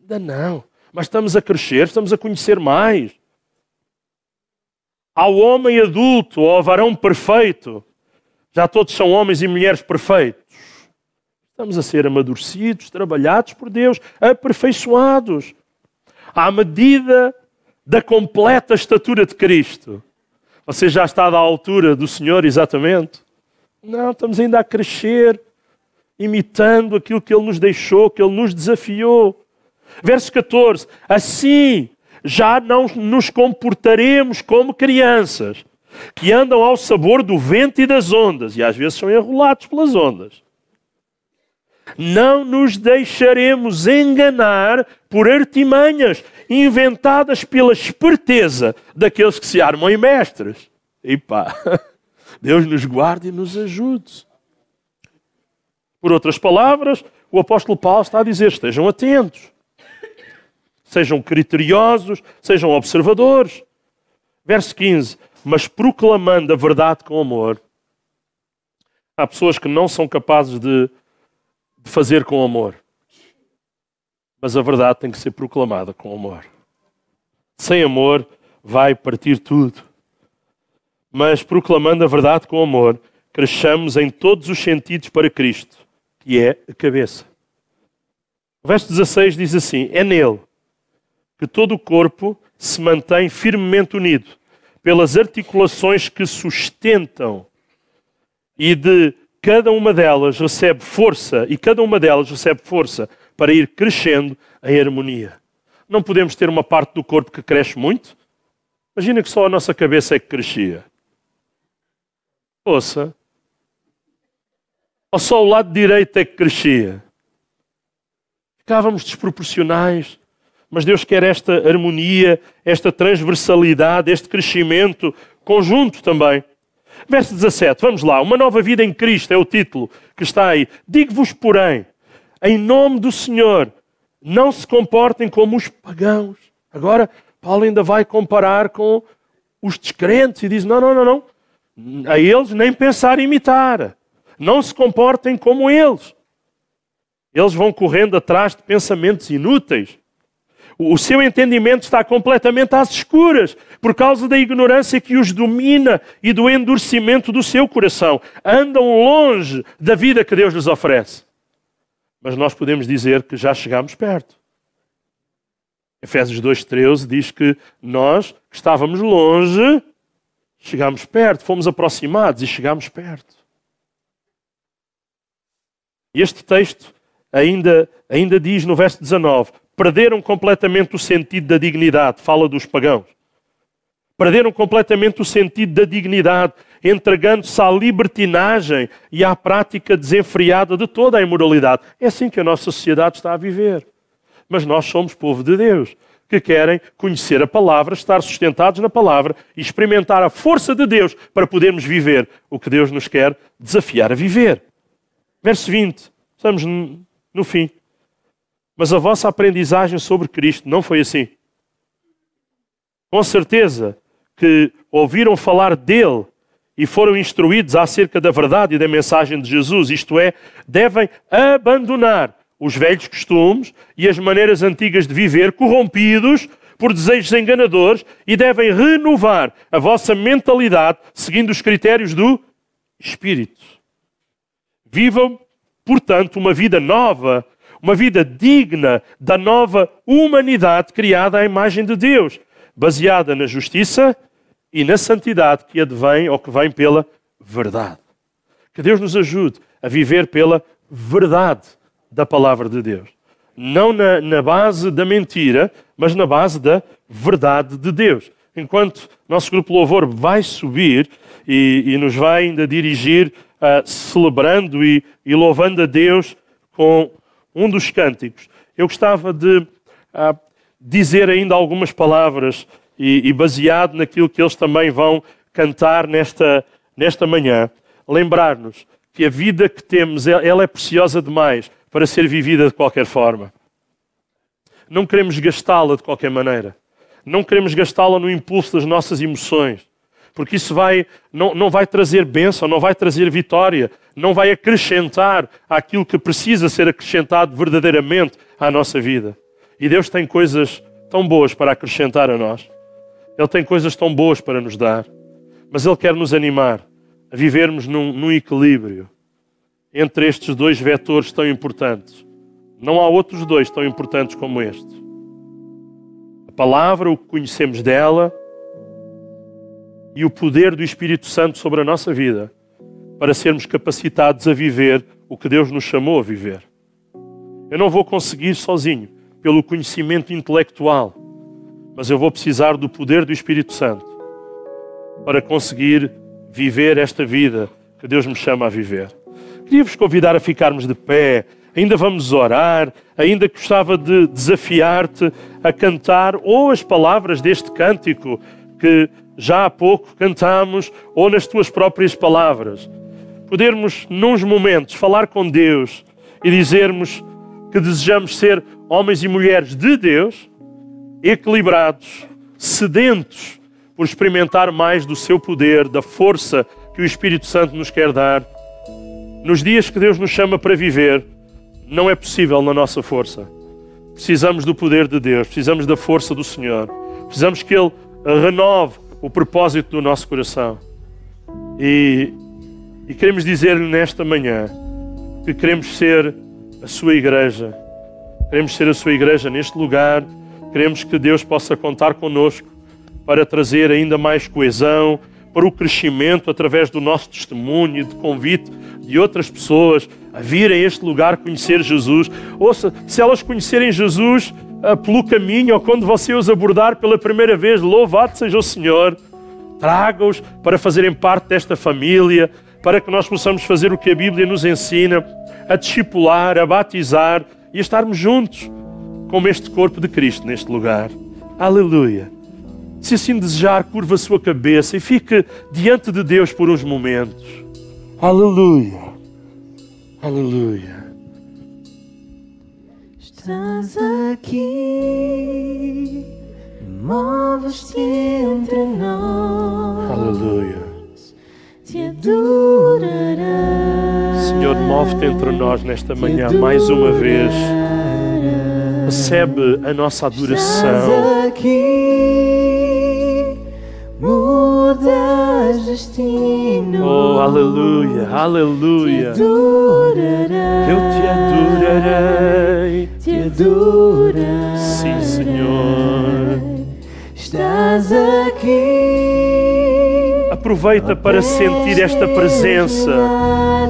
Ainda não. Mas estamos a crescer, estamos a conhecer mais. Ao homem adulto, ao varão perfeito. Já todos são homens e mulheres perfeitos. Estamos a ser amadurecidos, trabalhados por Deus, aperfeiçoados. À medida da completa estatura de Cristo. Você já está à altura do Senhor, exatamente? Não, estamos ainda a crescer, imitando aquilo que Ele nos deixou, que Ele nos desafiou. Verso 14: Assim já não nos comportaremos como crianças que andam ao sabor do vento e das ondas, e às vezes são enrolados pelas ondas. Não nos deixaremos enganar por artimanhas inventadas pela esperteza daqueles que se armam em mestres. E pá, [LAUGHS] Deus nos guarde e nos ajude. Por outras palavras, o apóstolo Paulo está a dizer: estejam atentos. Sejam criteriosos, sejam observadores. Verso 15: Mas proclamando a verdade com amor. Há pessoas que não são capazes de, fazer com amor. Mas a verdade tem que ser proclamada com amor. Sem amor, vai partir tudo. Mas proclamando a verdade com amor, cresçamos em todos os sentidos para Cristo, que é a cabeça. O verso 16 diz assim: É nele que todo o corpo se mantém firmemente unido pelas articulações que sustentam e de cada uma delas recebe força e cada uma delas recebe força para ir crescendo em harmonia. Não podemos ter uma parte do corpo que cresce muito. Imagina que só a nossa cabeça é que crescia. Ouça. Ou só o lado direito é que crescia. Ficávamos desproporcionais. Mas Deus quer esta harmonia, esta transversalidade, este crescimento conjunto também. Verso 17, vamos lá. Uma nova vida em Cristo é o título que está aí. Digo-vos, porém, em nome do Senhor, não se comportem como os pagãos. Agora, Paulo ainda vai comparar com os descrentes e diz: não, não, não, não. A eles nem pensar imitar. Não se comportem como eles. Eles vão correndo atrás de pensamentos inúteis. O seu entendimento está completamente às escuras por causa da ignorância que os domina e do endurecimento do seu coração. Andam longe da vida que Deus lhes oferece. Mas nós podemos dizer que já chegamos perto. Efésios 2,13 diz que nós, que estávamos longe, chegámos perto, fomos aproximados e chegámos perto. Este texto ainda, ainda diz no verso 19: perderam completamente o sentido da dignidade. Fala dos pagãos. perderam completamente o sentido da dignidade, entregando-se à libertinagem e à prática desenfreada de toda a imoralidade. É assim que a nossa sociedade está a viver. Mas nós somos povo de Deus, que querem conhecer a palavra, estar sustentados na palavra e experimentar a força de Deus para podermos viver o que Deus nos quer desafiar a viver. Verso 20, estamos no fim. Mas a vossa aprendizagem sobre Cristo não foi assim. Com certeza que ouviram falar dele e foram instruídos acerca da verdade e da mensagem de Jesus, isto é, devem abandonar os velhos costumes e as maneiras antigas de viver, corrompidos por desejos enganadores, e devem renovar a vossa mentalidade seguindo os critérios do Espírito. Vivam, portanto, uma vida nova, uma vida digna da nova humanidade criada à imagem de Deus, baseada na justiça e na santidade que advém ou que vem pela verdade. Que Deus nos ajude a viver pela verdade da palavra de Deus. Não na, na base da mentira, mas na base da verdade de Deus. Enquanto nosso grupo Louvor vai subir e, e nos vai ainda dirigir uh, celebrando e, e, louvando a Deus com um dos cânticos, eu gostava de uh, dizer ainda algumas palavras e, e, baseado naquilo que eles também vão cantar nesta, nesta manhã, lembrar-nos que a vida que temos ela é preciosa demais para ser vivida de qualquer forma. Não queremos gastá-la de qualquer maneira. Não queremos gastá-la no impulso das nossas emoções, porque isso vai, não, não vai trazer bênção, não vai trazer vitória, não vai acrescentar aquilo que precisa ser acrescentado verdadeiramente à nossa vida. E Deus tem coisas tão boas para acrescentar a nós. Ele tem coisas tão boas para nos dar. Mas Ele quer nos animar a vivermos num, num equilíbrio entre estes dois vetores tão importantes. Não há outros dois tão importantes como este. A palavra, o que conhecemos dela e o poder do Espírito Santo sobre a nossa vida para sermos capacitados a viver o que Deus nos chamou a viver. Eu não vou conseguir sozinho, pelo conhecimento intelectual, mas eu vou precisar do poder do Espírito Santo para conseguir viver esta vida que Deus me chama a viver. Queria vos convidar a ficarmos de pé. Ainda vamos orar. Ainda gostava de desafiar-te a cantar ou as palavras deste cântico que já há pouco cantamos, ou nas tuas próprias palavras. Podermos, nos momentos, falar com Deus e dizermos que desejamos ser homens e mulheres de Deus, equilibrados, sedentos por experimentar mais do seu poder, da força que o Espírito Santo nos quer dar nos dias que Deus nos chama para viver, não é possível na nossa força. Precisamos do poder de Deus, precisamos da força do Senhor, precisamos que Ele renove o propósito do nosso coração. E, e queremos dizer-lhe nesta manhã que queremos ser a sua igreja, queremos ser a sua igreja neste lugar, queremos que Deus possa contar conosco para trazer ainda mais coesão, para o crescimento através do nosso testemunho, de convite de outras pessoas a virem a este lugar conhecer Jesus. Ouça, se elas conhecerem Jesus pelo caminho ou quando você os abordar pela primeira vez, louvado seja o Senhor. Traga-os para fazerem parte desta família, para que nós possamos fazer o que a Bíblia nos ensina, a discipular, a batizar e a estarmos juntos como este corpo de Cristo neste lugar. Aleluia. Se assim desejar, curva a sua cabeça e fique diante de Deus por uns momentos. Aleluia. Aleluia. Estás aqui, moves-te entre nós. Aleluia. Te adorarei. Senhor, move-te entre nós nesta manhã mais uma vez. Recebe a nossa adoração. Estás aqui, mudas destino. Oh, aleluia, aleluia. Te adorarei. Eu te adorarei. Te adorarei. Sim, Senhor. Estás aqui. Aproveita para sentir esta presença,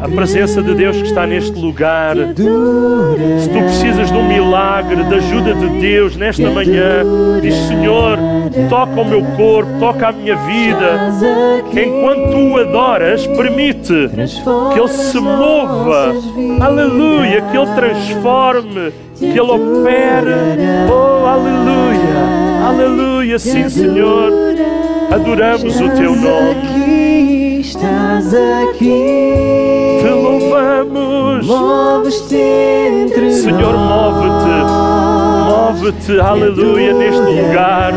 a presença de Deus que está neste lugar. Se tu precisas de um milagre, de ajuda de Deus nesta manhã, diz: Senhor, toca o meu corpo, toca a minha vida. Enquanto tu adoras, permite que Ele se mova, aleluia, que Ele transforme, que Ele opere. Oh, aleluia, aleluia, sim, Senhor. Adoramos o teu nome, Aqui, estás aqui. te louvamos. Moves-te entre Senhor, nós. move-te, aleluia, neste lugar.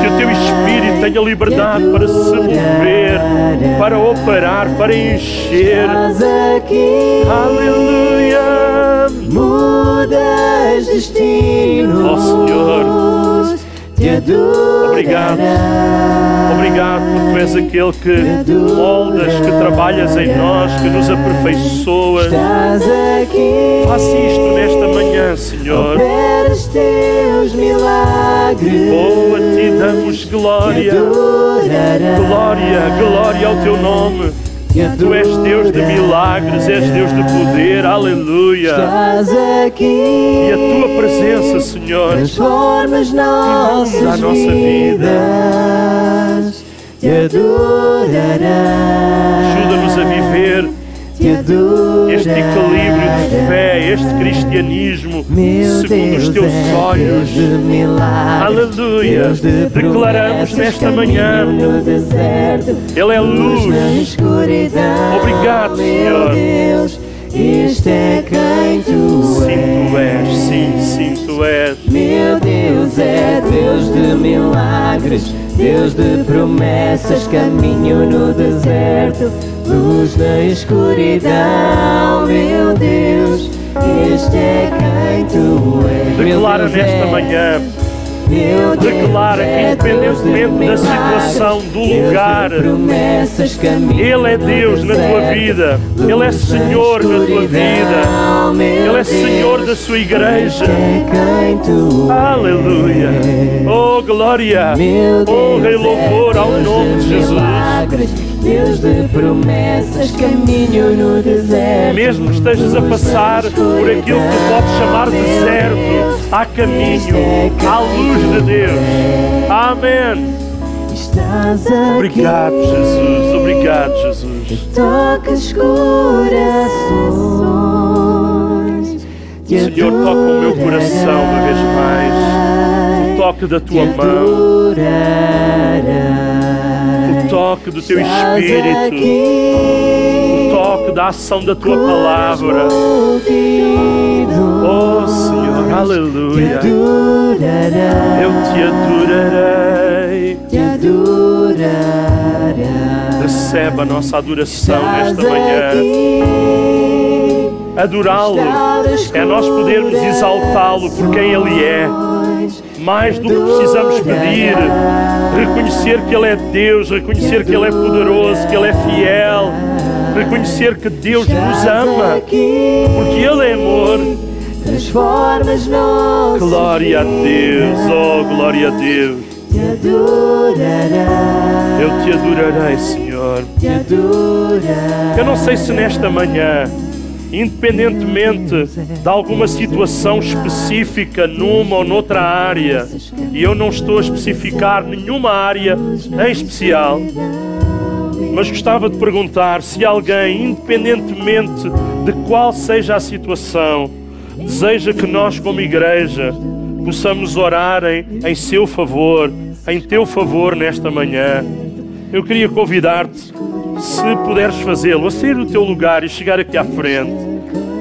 Que o teu Espírito tenha liberdade para se mover, para operar, para encher. Estás aqui. Aleluia. Mudas destinos. Ó Senhor. Obrigado. Obrigado porque tu és aquele que moldas, que trabalhas em nós, que nos aperfeiçoas. Estás aqui. Faça isto nesta manhã, Senhor. Operas teus milagres. Oh, a ti damos glória. Glória, glória ao teu nome. Tu és Deus de milagres, és Deus de poder, aleluia. Estás aqui. E a tua presença, Senhor, Transforma as nossas a nossa vida. vidas. Te adorarei. ajuda-nos a viver. Este equilíbrio de fé, este cristianismo, Meu segundo os Deus teus é olhos. Deus de milagres, Aleluia. Deus de Declaramos nesta manhã. no deserto, Ele é luz luz. Obrigado, meu Senhor. Deus, este é quem tu Sim, tu és, és. sim, sim, tu és. Meu Deus é Deus de milagres, Deus de promessas, caminho no deserto, luz na escuridão. Meu Deus, este é quem tu és. Declara nesta é, manhã, meu declara que é independentemente da situação, do lugar, promessas, caminho Ele é Deus na tua vida, Ele é Senhor na tua vida, Ele é Senhor da sua igreja. é Aleluia. Oh, glória. Honra e Deus louvor é ao nome de Jesus. Deus de promessas, caminho no deserto. Mesmo que estejas a passar por aquilo que podes chamar deserto, há caminho, há luz de Deus. Amém. Obrigado, Jesus. Obrigado, Jesus. tocas corações. Senhor, toca o meu coração uma vez mais. O toque da tua mão, toque do teu espírito, o toque da ação da tua palavra. Oh, Senhor, aleluia. Eu te adorarei. Te adorarei. Recebe a nossa adoração nesta manhã. Adorá-lo é nós podermos exaltá-lo por quem Ele é. Mais do que precisamos pedir, reconhecer que Ele é Deus, reconhecer que Ele é poderoso, que Ele é fiel, reconhecer que Deus nos ama, aqui, porque Ele é amor. transformas nossas Glória a Deus, oh glória a Deus. Te adorarei, Eu te adorarei, Senhor. te adorarei. Eu não sei se nesta manhã, independentemente de alguma situação específica numa ou noutra área, e eu não estou a especificar nenhuma área em especial, mas gostava de perguntar se alguém, independentemente de qual seja a situação, deseja que nós, como igreja, possamos orar em, em seu favor, em teu favor nesta manhã. Eu queria convidar-te, se puderes fazê-lo, a sair do teu lugar e chegar aqui à frente.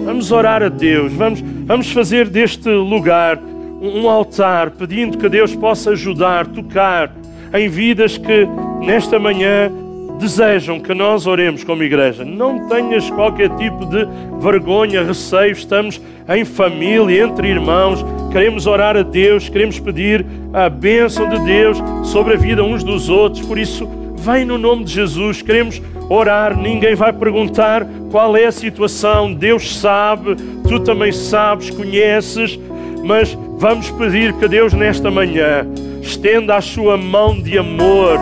Vamos orar a Deus, vamos, vamos fazer deste lugar um, altar, pedindo que Deus possa ajudar, tocar em vidas que nesta manhã desejam que nós oremos como igreja. Não tenhas qualquer tipo de vergonha, receio, estamos em família, entre irmãos, queremos orar a Deus, queremos pedir a bênção de Deus sobre a vida uns dos outros, por isso, vem no nome de Jesus, queremos orar, ninguém vai perguntar qual é a situação, Deus sabe, tu também sabes, conheces, mas vamos pedir que Deus nesta manhã estenda a sua mão de amor,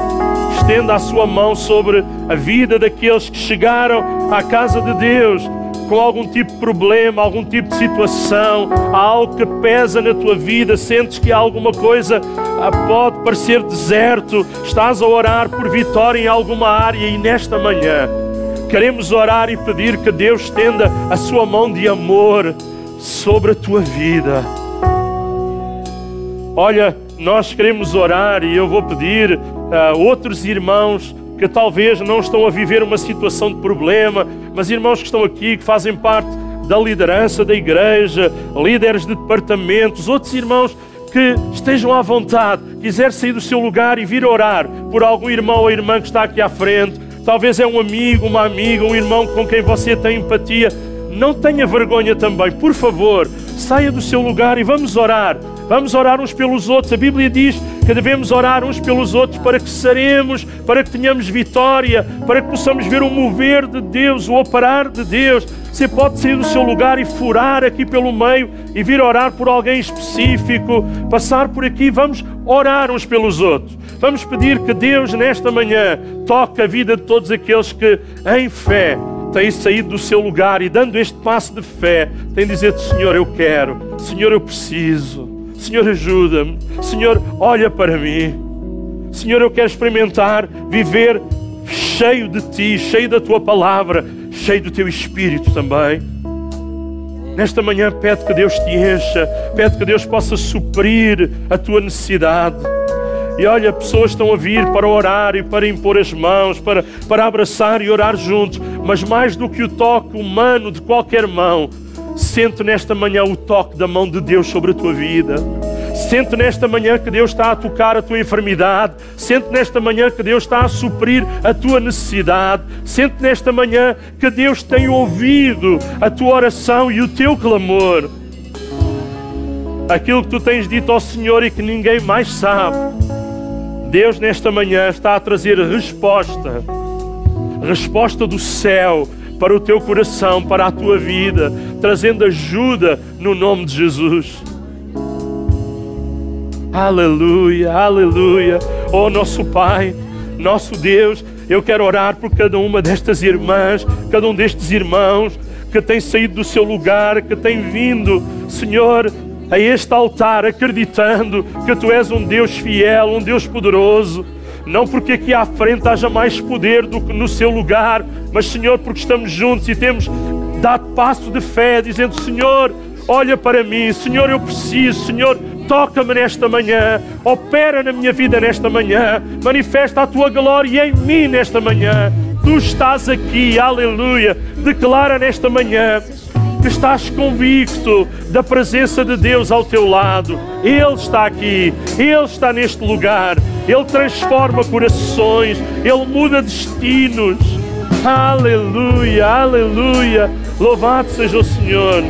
estenda a sua mão sobre a vida daqueles que chegaram à casa de Deus com algum tipo de problema, algum tipo de situação, há algo que pesa na tua vida, sentes que alguma coisa ah, pode parecer deserto, estás a orar por vitória em alguma área e nesta manhã queremos orar e pedir que Deus estenda a sua mão de amor sobre a tua vida. Olha, nós queremos orar e eu vou pedir a outros irmãos que talvez não estão a viver uma situação de problema, mas irmãos que estão aqui, que fazem parte da liderança da igreja, líderes de departamentos, outros irmãos que estejam à vontade, quiser sair do seu lugar e vir orar por algum irmão ou irmã que está aqui à frente, talvez é um amigo, uma amiga, um irmão com quem você tem empatia, não tenha vergonha também, por favor, saia do seu lugar e vamos orar. Vamos orar uns pelos outros. A Bíblia diz que devemos orar uns pelos outros para que seremos, para que tenhamos vitória, para que possamos ver o mover de Deus, o operar de Deus. Você pode sair do seu lugar e furar aqui pelo meio e vir orar por alguém específico, passar por aqui. Vamos orar uns pelos outros. Vamos pedir que Deus, nesta manhã, toque a vida de todos aqueles que, em fé, têm saído do seu lugar e, dando este passo de fé, têm dizer: Senhor, eu quero, Senhor, eu preciso. Senhor, ajuda-me. Senhor, olha para mim. Senhor, eu quero experimentar viver cheio de Ti, cheio da Tua palavra, cheio do Teu Espírito também. Nesta manhã, pede que Deus te encha, pede que Deus possa suprir a tua necessidade. E olha, pessoas estão a vir para orar e para impor as mãos, para, para abraçar e orar juntos, mas mais do que o toque humano de qualquer mão, Sente nesta manhã o toque da mão de Deus sobre a tua vida. Sente nesta manhã que Deus está a tocar a tua enfermidade. Sente nesta manhã que Deus está a suprir a tua necessidade. Sente nesta manhã que Deus tem ouvido a tua oração e o teu clamor. Aquilo que tu tens dito ao Senhor e que ninguém mais sabe. Deus nesta manhã está a trazer resposta. Resposta do céu para o teu coração, para a tua vida, trazendo ajuda no nome de Jesus. Aleluia, aleluia. Oh, nosso Pai, nosso Deus, eu quero orar por cada uma destas irmãs, cada um destes irmãos que tem saído do seu lugar, que tem vindo, Senhor, a este altar acreditando que Tu és um Deus fiel, um Deus poderoso não porque aqui à frente haja mais poder do que no seu lugar, mas Senhor, porque estamos juntos e temos dado passo de fé, dizendo: Senhor, olha para mim, Senhor, eu preciso, Senhor, toca-me nesta manhã, opera na minha vida nesta manhã, manifesta a tua glória em mim nesta manhã. Tu estás aqui, aleluia. Declara nesta manhã que estás convicto da presença de Deus ao teu lado. Ele está aqui, Ele está neste lugar, Ele transforma corações, Ele muda destinos. Aleluia, aleluia. Louvado seja o Senhor.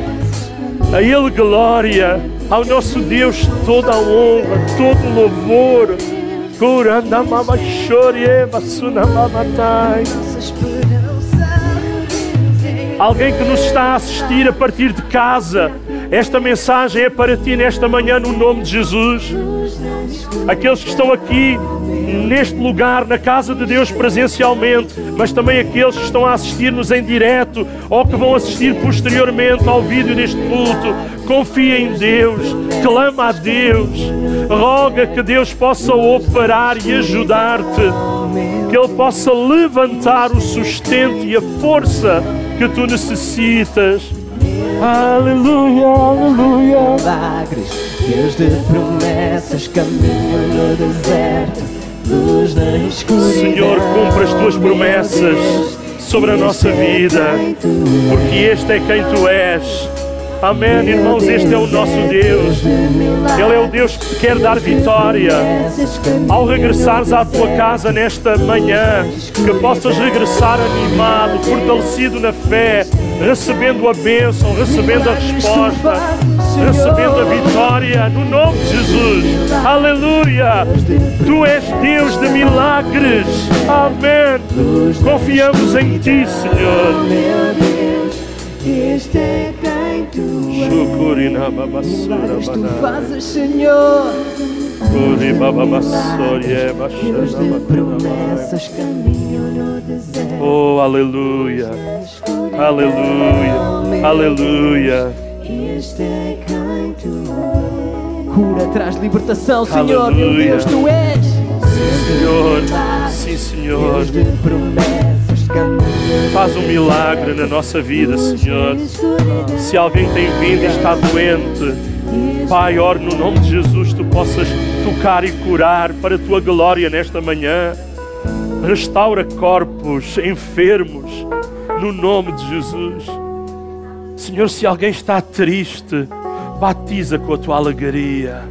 A Ele glória, ao nosso Deus toda a honra, todo o louvor. Curanda mama chore, basuna mamatai alguém que nos está a assistir a partir de casa. Esta mensagem é para ti nesta manhã, no nome de Jesus. Aqueles que estão aqui neste lugar, na casa de Deus presencialmente, mas também aqueles que estão a assistir-nos em direto ou que vão assistir posteriormente ao vídeo deste culto. Confia em Deus, clama a Deus, roga que Deus possa operar e ajudar-te, que Ele possa levantar o sustento e a força que tu necessitas. Aleluia, aleluia. Milagres, Deus de promessas, caminho no deserto, luz na escuridão. Senhor, cumpre as tuas promessas sobre a nossa vida, porque este é quem tu és. Amém, irmãos, este é o nosso Deus. Ele é o Deus que quer dar vitória. Ao regressares à tua casa nesta manhã, que possas regressar animado, fortalecido na fé, recebendo a bênção, recebendo a resposta, recebendo a vitória, no nome de Jesus. Aleluia! Tu és Deus de milagres. Amém. Confiamos em Ti, Senhor. Este é Milagres tu fazes, Senhor. Deus de promessas, caminho no deserto. Oh, aleluia. Aleluia. Aleluia. Cura traz libertação, Senhor, meu Aleluia. Deus, tu és. Senhor, sim, Senhor. Deus de promessas, Faz um milagre na nossa vida, Senhor. Se alguém tem vindo e está doente, Pai, oro no nome de Jesus, tu possas tocar e curar para a tua glória nesta manhã. Restaura corpos enfermos, no nome de Jesus. Senhor, se alguém está triste, batiza com a tua alegria,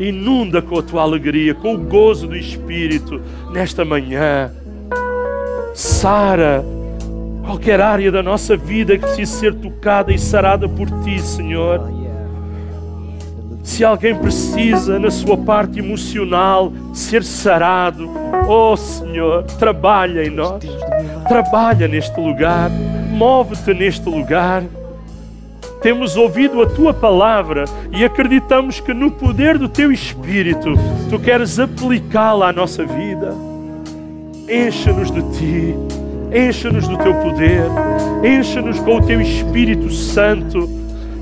inunda com a tua alegria, com o gozo do Espírito nesta manhã. Sara qualquer área da nossa vida que precise ser tocada e sarada por ti, Senhor. Se alguém precisa, na sua parte emocional, ser sarado, oh Senhor, trabalha em nós, trabalha neste lugar, move-te neste lugar. Temos ouvido a tua palavra e acreditamos que no poder do teu Espírito tu queres aplicá-la à nossa vida. Encha-nos de ti, encha-nos do teu poder, encha-nos com o teu Espírito Santo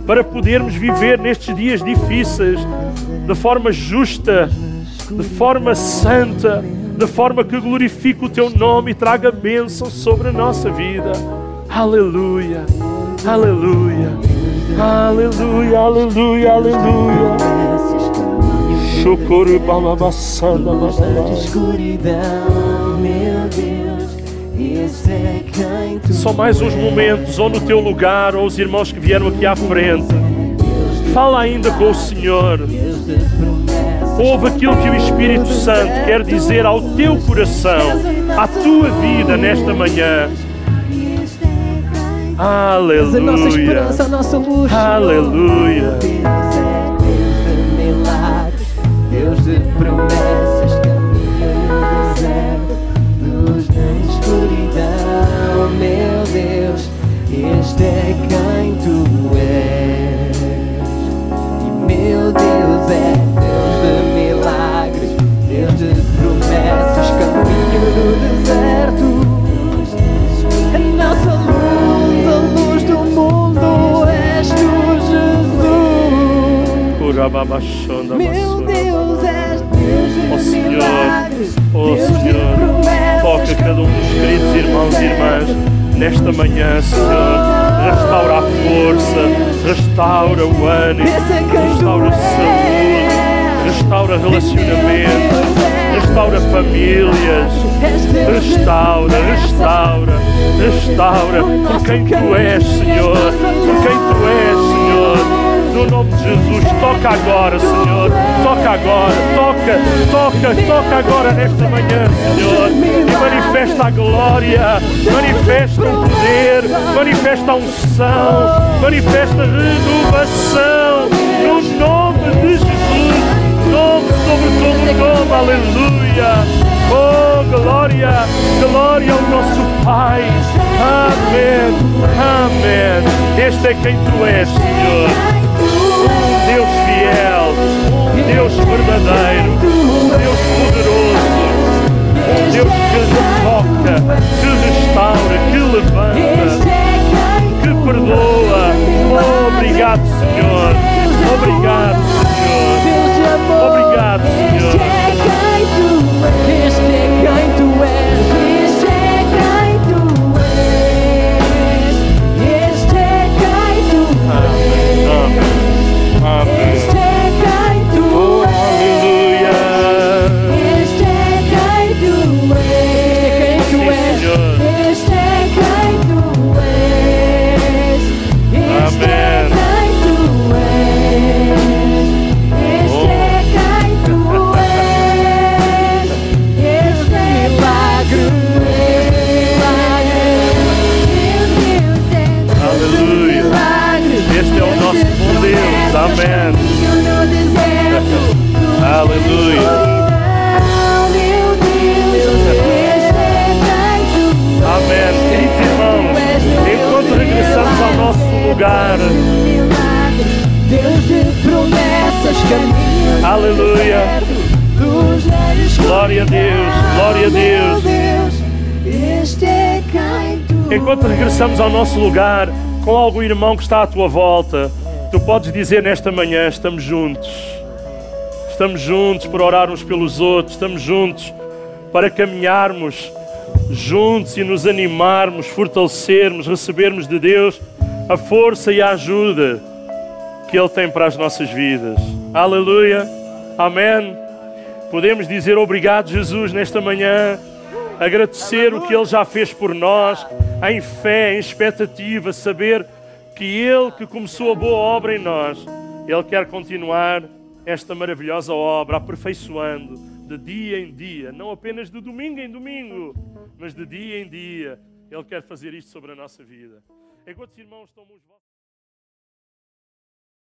para podermos viver nestes dias difíceis de forma justa, de forma santa, de forma que glorifique o teu nome e traga bênção sobre a nossa vida. Aleluia, aleluia, aleluia, aleluia, aleluia. caminho Shukuru Só mais uns momentos, ou no teu lugar, ou os irmãos que vieram aqui à frente. Fala ainda com o Senhor. Ouve aquilo que o Espírito Santo quer dizer ao teu coração, à tua vida nesta manhã. A nossa Aleluia. esperança, a nossa luz. Aleluia. Deus é Deus de milagres, Deus de promessas, Deus, este é quem tu és. E meu Deus é Deus de milagres, Deus de promessas, caminho no deserto. A nossa luz, a luz do mundo, és tu, Jesus. Meu. Deus, és Deus de Ó Senhor, milagres. ó Deus de Senhor, promessas, toca cada um dos queridos irmãos e irmãs nesta manhã, Senhor. Restaura a força, restaura o ânimo, é restaura a saúde, restaura relacionamentos, restaura famílias. De Restaura, restaura, restaura por quem tu és, Senhor, por quem tu és. No nome de Jesus, toca agora, Senhor. Toca agora, toca, toca, toca agora nesta manhã, Senhor. E manifesta a glória, manifesta o poder, manifesta a unção, manifesta a renovação. No nome de Jesus, nome sobre todo nome, aleluia. Oh, glória, glória ao nosso Pai. Amém, amém. Este é quem tu és, Senhor. Um Deus fiel, um Deus verdadeiro, um Deus poderoso, um Deus que toca, que restaura, que levanta, que perdoa. Obrigado, Senhor. Obrigado, Senhor. Obrigado, Senhor. lugar. Deus de promessas, caminho. Aleluia. Glória a Deus, glória a Deus. É Enquanto regressamos ao nosso lugar, com algum irmão que está à tua volta, tu podes dizer nesta manhã: estamos juntos. Estamos juntos para orar uns pelos outros, estamos juntos para caminharmos juntos e nos animarmos, fortalecermos, recebermos de Deus a força e a ajuda que Ele tem para as nossas vidas. Aleluia. Amém. Podemos dizer obrigado, Jesus, nesta manhã, agradecer o que Ele já fez por nós, em fé, em expectativa, saber que Ele que começou a boa obra em nós, Ele quer continuar esta maravilhosa obra, aperfeiçoando de dia em dia, não apenas de domingo em domingo, mas de dia em dia. Ele quer fazer isto sobre a nossa vida. Enquanto os irmãos tomam os vossos.